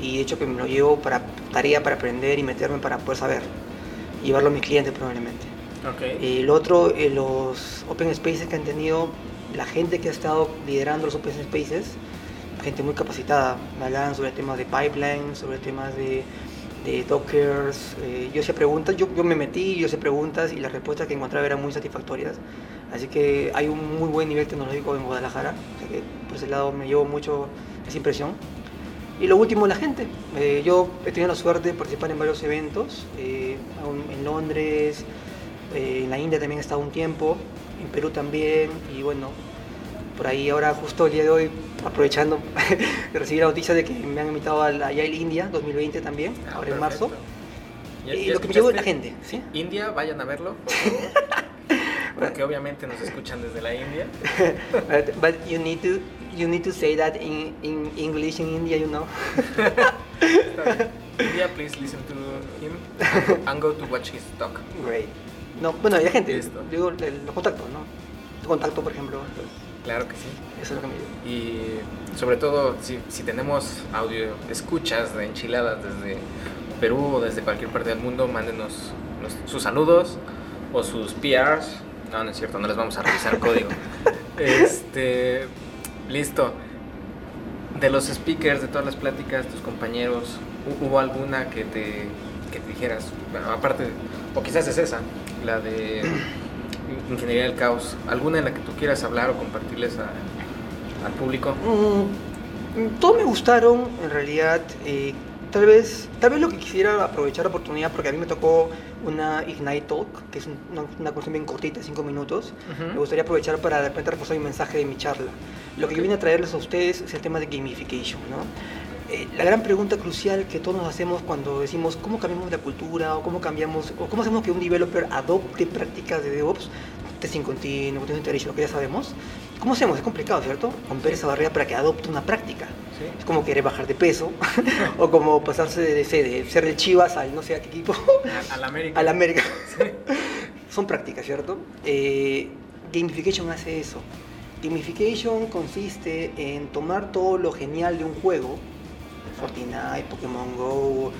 G: Y de hecho que me lo llevo para tarea para aprender y meterme para poder saber. Y llevarlo a mis clientes probablemente.
C: Ok.
G: Eh, lo otro, eh, los Open Spaces que han tenido, la gente que ha estado liderando los Open Spaces, gente muy capacitada. Me hablaban sobre temas de pipeline, sobre temas de, de dockers. eh, yo hacía preguntas, yo, yo me metí, yo hacía preguntas y las respuestas que encontraba eran muy satisfactorias. Así que hay un muy buen nivel tecnológico en Guadalajara. O sea que por ese lado me llevo mucho esa impresión. Y lo último, la gente. Eh, yo he tenido la suerte de participar en varios eventos, eh, en Londres, en la India también he estado un tiempo, en Perú también, y bueno, por ahí ahora justo el día de hoy, aprovechando de recibir la noticia de que me han invitado a la Yale India 2020 también,
C: Ah,
G: ahora en marzo.
C: perfecto.
G: Y
C: ¿Ya-
G: lo que me llevó es la gente, ¿sí?
C: India, vayan a verlo. por favor. Porque obviamente nos escuchan desde la India.
G: but, but you need to you need to say that in, in English in India, you know.
C: India, please listen to him and go- to watch his talk.
G: Great. No, bueno, y la gente,
C: Listo.
G: digo, los contactos, ¿no? Tu contacto, por ejemplo, pues,
C: Claro que sí.
G: eso es lo que me llevo.
C: Y sobre todo, si, si tenemos audio, escuchas de enchiladas desde Perú o desde cualquier parte del mundo, mándenos nos- sus saludos o sus PRs. No, no es cierto, no les vamos a revisar el código. Este, listo. De los speakers, de todas las pláticas, tus compañeros, ¿hu- ¿hubo alguna que te, que te dijeras, bueno, aparte, o quizás es esa, la de Ingeniería del Caos, alguna en la que tú quieras hablar o compartirles a- al público?
G: Mm, todos me gustaron, en realidad. eh, tal vez, tal vez lo que quisiera aprovechar la oportunidad, porque a mí me tocó una Ignite Talk, que es un- una, una cuestión bien cortita, cinco minutos.
C: Ujú.
G: Me gustaría aprovechar para de repente reforzar mi mensaje de mi charla. Lo que yo vine a traerles a ustedes es el tema de gamification, ¿no? Eh, la gran pregunta crucial que todos nos hacemos cuando decimos cómo cambiamos la cultura o cómo cambiamos o cómo hacemos que un developer adopte prácticas de DevOps, testing continuo, continuous integration, lo que ya sabemos. ¿Cómo hacemos? Es complicado, ¿cierto? Romper esa barrera para que adopte una práctica.
C: Sí.
G: Es como querer bajar de peso o como pasarse de, de, de ser del Chivas al no sé a qué equipo
C: A, a la América.
G: a la América. Son prácticas, ¿cierto? Eh, gamification hace eso. Gamification consiste en tomar todo lo genial de un juego, Fortnite, Pokémon Go,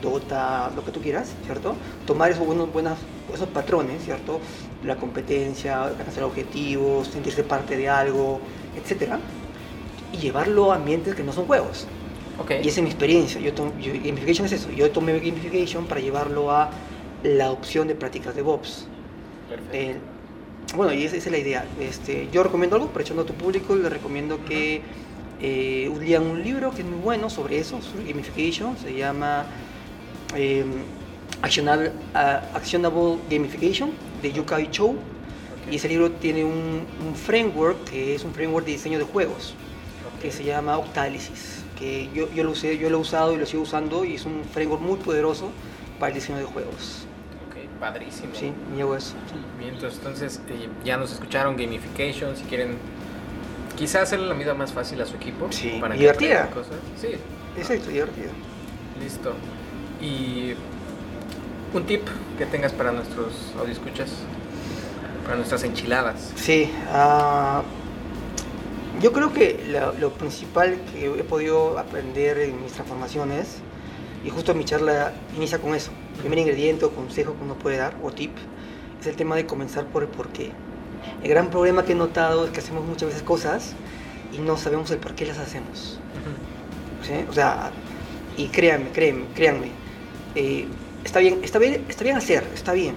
G: Dota, lo que tú quieras, ¿cierto? Tomar esos buenos, buenas, esos patrones, ¿cierto? La competencia, alcanzar objetivos, sentirse parte de algo, etcétera, y llevarlo a ambientes que no son juegos.
C: Ok.
G: Y esa es mi experiencia. Yo yo- gamification es eso. Yo tomé gamification para llevarlo a la opción de prácticas de DevOps.
C: Perfecto.
G: Eh, bueno, y esa, esa es la idea. Este, yo recomiendo algo, aprovechando a tu público, les recomiendo que eh, lean un libro que es muy bueno sobre eso, sobre gamification. Se llama eh, Actionable, ah, Actionable Gamification de Yukai Cho. Y ese libro tiene un, un framework que es un framework de diseño de juegos que se llama Octalysis, que yo, yo lo usé, yo lo he usado y lo sigo usando y es un framework muy poderoso para el diseño de juegos.
C: Ok, padrísimo.
G: Sí, llevo eso.
C: Bien, entonces, eh, ya nos escucharon gamification, si quieren quizás hacerle la vida más fácil a su equipo.
G: Sí,
C: para que
G: divertida.
C: aprendan cosas. Sí,
G: Exacto, divertido.
C: listo. Y un tip que tengas para nuestros escuchas para nuestras enchiladas.
G: Sí, ah, yo creo que lo principal que he podido aprender en mis transformaciones, y justo mi charla inicia con eso, el primer ingrediente o consejo que uno puede dar, o tip, es el tema de comenzar por el porqué. El gran problema que he notado es que hacemos muchas veces cosas y no sabemos el por qué las hacemos. ¿sí? O sea, y créanme, créanme, créanme, eh, está, bien, está, bien, está bien hacer, está bien,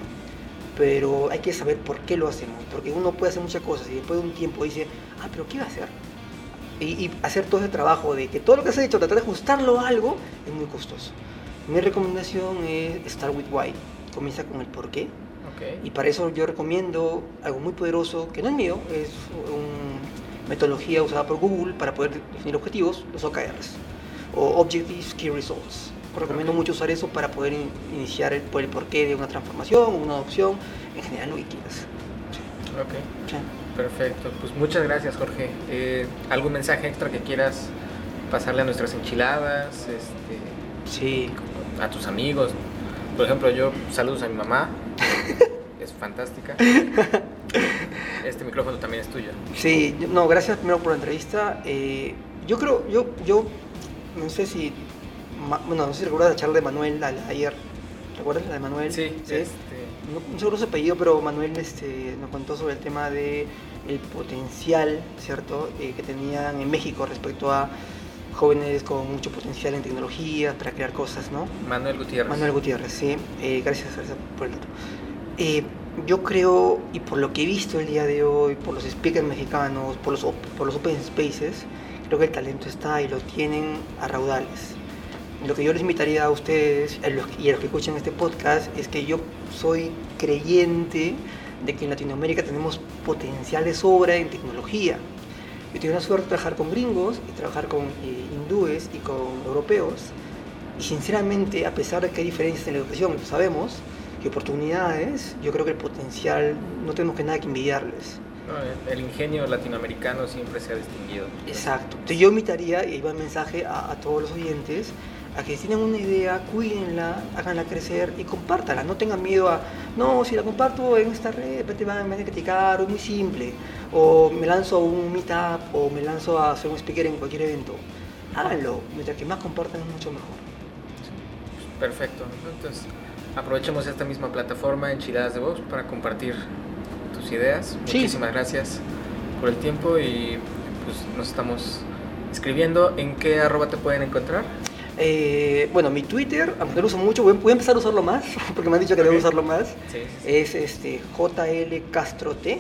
G: pero hay que saber por qué lo hacemos, porque uno puede hacer muchas cosas y después de un tiempo dice, ah, pero ¿qué va a hacer? Y, y hacer todo ese trabajo de que todo lo que has hecho, tratar de ajustarlo a algo, es muy costoso. Mi recomendación es start with why, comienza con el por qué,
C: Ok.
G: y para eso yo recomiendo algo muy poderoso, que no es mío, es una metodología usada por Google para poder definir objetivos, los OKRs, o Objectives Key Results. Recomiendo mucho usar eso para poder in- iniciar el, por el porqué de una transformación, una adopción, en general lo que quieras.
C: Ok.
G: Sí.
C: Perfecto, pues muchas gracias Jorge. Eh, ¿Algún mensaje extra que quieras pasarle a nuestras enchiladas, este,
G: Sí,
C: a tus amigos? Por ejemplo, yo saludos a mi mamá, es fantástica. Este micrófono también es tuyo.
G: Sí, no, gracias primero por la entrevista. Eh, yo creo, yo, yo, no sé si, ma- bueno, no sé si recuerdas la charla de Manuel ayer, ¿recuerdas la de Manuel?
C: Sí, este...
G: No, no seguro su apellido, pero Manuel este, nos contó sobre el tema de el potencial, ¿cierto?, eh, que tenían en México respecto a jóvenes con mucho potencial en tecnología para crear cosas, ¿no?
C: Manuel Gutiérrez.
G: Manuel Gutiérrez, sí. Eh, gracias, gracias por el dato. Eh, yo creo, y por lo que he visto el día de hoy, por los speakers mexicanos, por los, por los open spaces, creo que el talento está y lo tienen a raudales. Lo que yo les invitaría a ustedes a los- y a los que escuchan este podcast es que yo soy creyente de que en Latinoamérica tenemos potencial de sobra en tecnología. Yo tengo la suerte de trabajar con gringos y trabajar con eh, hindúes y con europeos. Y sinceramente, a pesar de que hay diferencias en la educación, lo sabemos, y oportunidades, yo creo que el potencial no tenemos que nada que envidiarles.
C: No, el- ingenio latinoamericano siempre se ha distinguido.
G: Exacto. Entonces yo invitaría, y ahí va el mensaje a, a todos los oyentes, a que si tienen una idea, cuídenla, háganla crecer y compártala. No tengan miedo a, no, si la comparto en esta red, de repente van me van a criticar, o es muy simple. O me lanzo a un meetup, o me lanzo a ser un speaker en cualquier evento. Háganlo, mientras que más compartan es mucho mejor.
C: Perfecto. Entonces, aprovechemos esta misma plataforma, Enchiladas de Voz, para compartir tus ideas.
G: Sí.
C: Muchísimas gracias por el tiempo y pues nos estamos escribiendo. ¿En qué arroba te pueden encontrar?
G: Eh, bueno, mi Twitter, aunque lo uso mucho, voy, voy a empezar a usarlo más, porque me han dicho que debo usarlo más.
C: Sí.
G: Es este, JL Castro T.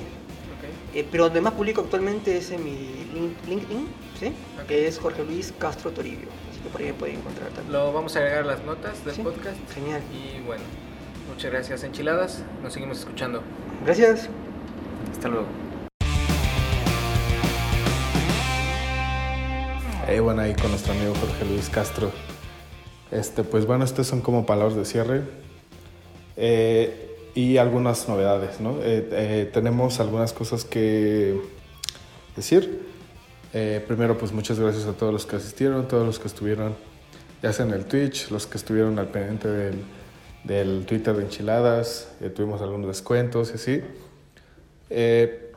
G: Eh, pero donde más publico actualmente es en mi link- LinkedIn, ¿sí? Que es Jorge Luis Castro Toribio. Así que por ahí me pueden encontrar también.
C: Lo vamos a agregar las notas del podcast.
G: Genial.
C: Y bueno, muchas gracias, Enchiladas. Nos seguimos escuchando.
G: Gracias.
C: Hasta luego.
A: Eh, bueno, ahí con nuestro amigo Jorge Luis Castro. Este, pues bueno, estas son como palabras de cierre. Eh, y algunas novedades, ¿no? Eh, eh, tenemos algunas cosas que decir. Eh, primero, pues muchas gracias a todos los que asistieron, todos los que estuvieron, ya sea en el Twitch, los que estuvieron al pendiente del, del Twitter de Enchiladas, eh, tuvimos algunos descuentos y así. Eh,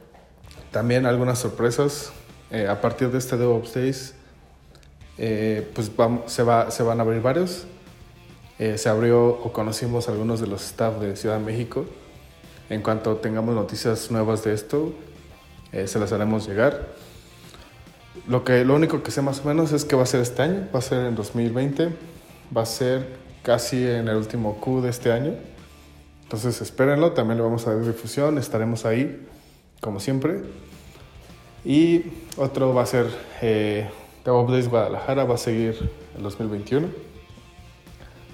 A: también algunas sorpresas. Eh, a partir de este DevOps Days, eh, pues se, va, se van a abrir varios. Eh, se abrió o conocimos algunos de los staff de Ciudad de México. En cuanto tengamos noticias nuevas de esto, eh, se las haremos llegar. Lo, que, lo único que sé más o menos es que va a ser este año, va a ser en 2020, va a ser casi en el último Q de este año. Entonces espérenlo, también le vamos a dar difusión, estaremos ahí, como siempre. Y otro va a ser DevOps Days Guadalajara, va a seguir en 2021.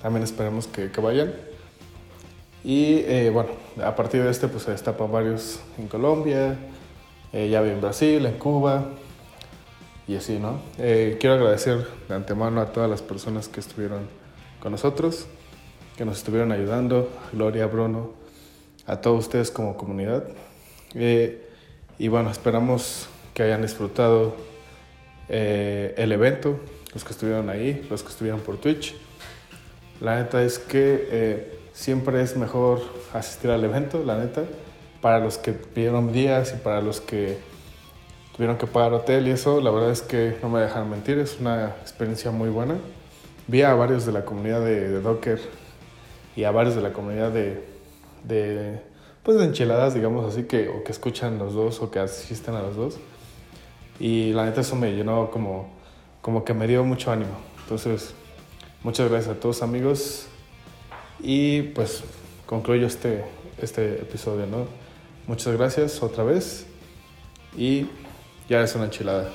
A: También esperemos que, que vayan. Y eh, bueno, a partir de este pues se destapan varios en Colombia, eh, ya vi en Brasil, en Cuba y así, ¿no? Eh, quiero agradecer de antemano a todas las personas que estuvieron con nosotros, que nos estuvieron ayudando, Gloria, Bruno, a todos ustedes como comunidad. Y bueno, esperamos que hayan disfrutado eh, el evento, los que estuvieron ahí, los que estuvieron por Twitch. La neta es que eh, siempre es mejor asistir al evento, la neta, para los que pidieron días y para los que tuvieron que pagar hotel y eso, la verdad es que no me dejan mentir, es una experiencia muy buena. Vi a varios de la comunidad de, de Docker y a varios de la comunidad de, de, pues de enchiladas, digamos así, que, o que escuchan los dos o que asisten a los dos. Y la neta eso me llenó como, como que me dio mucho ánimo. Entonces, muchas gracias a todos amigos y pues concluyo este, este episodio, ¿no? Muchas gracias otra vez y ya es una enchilada.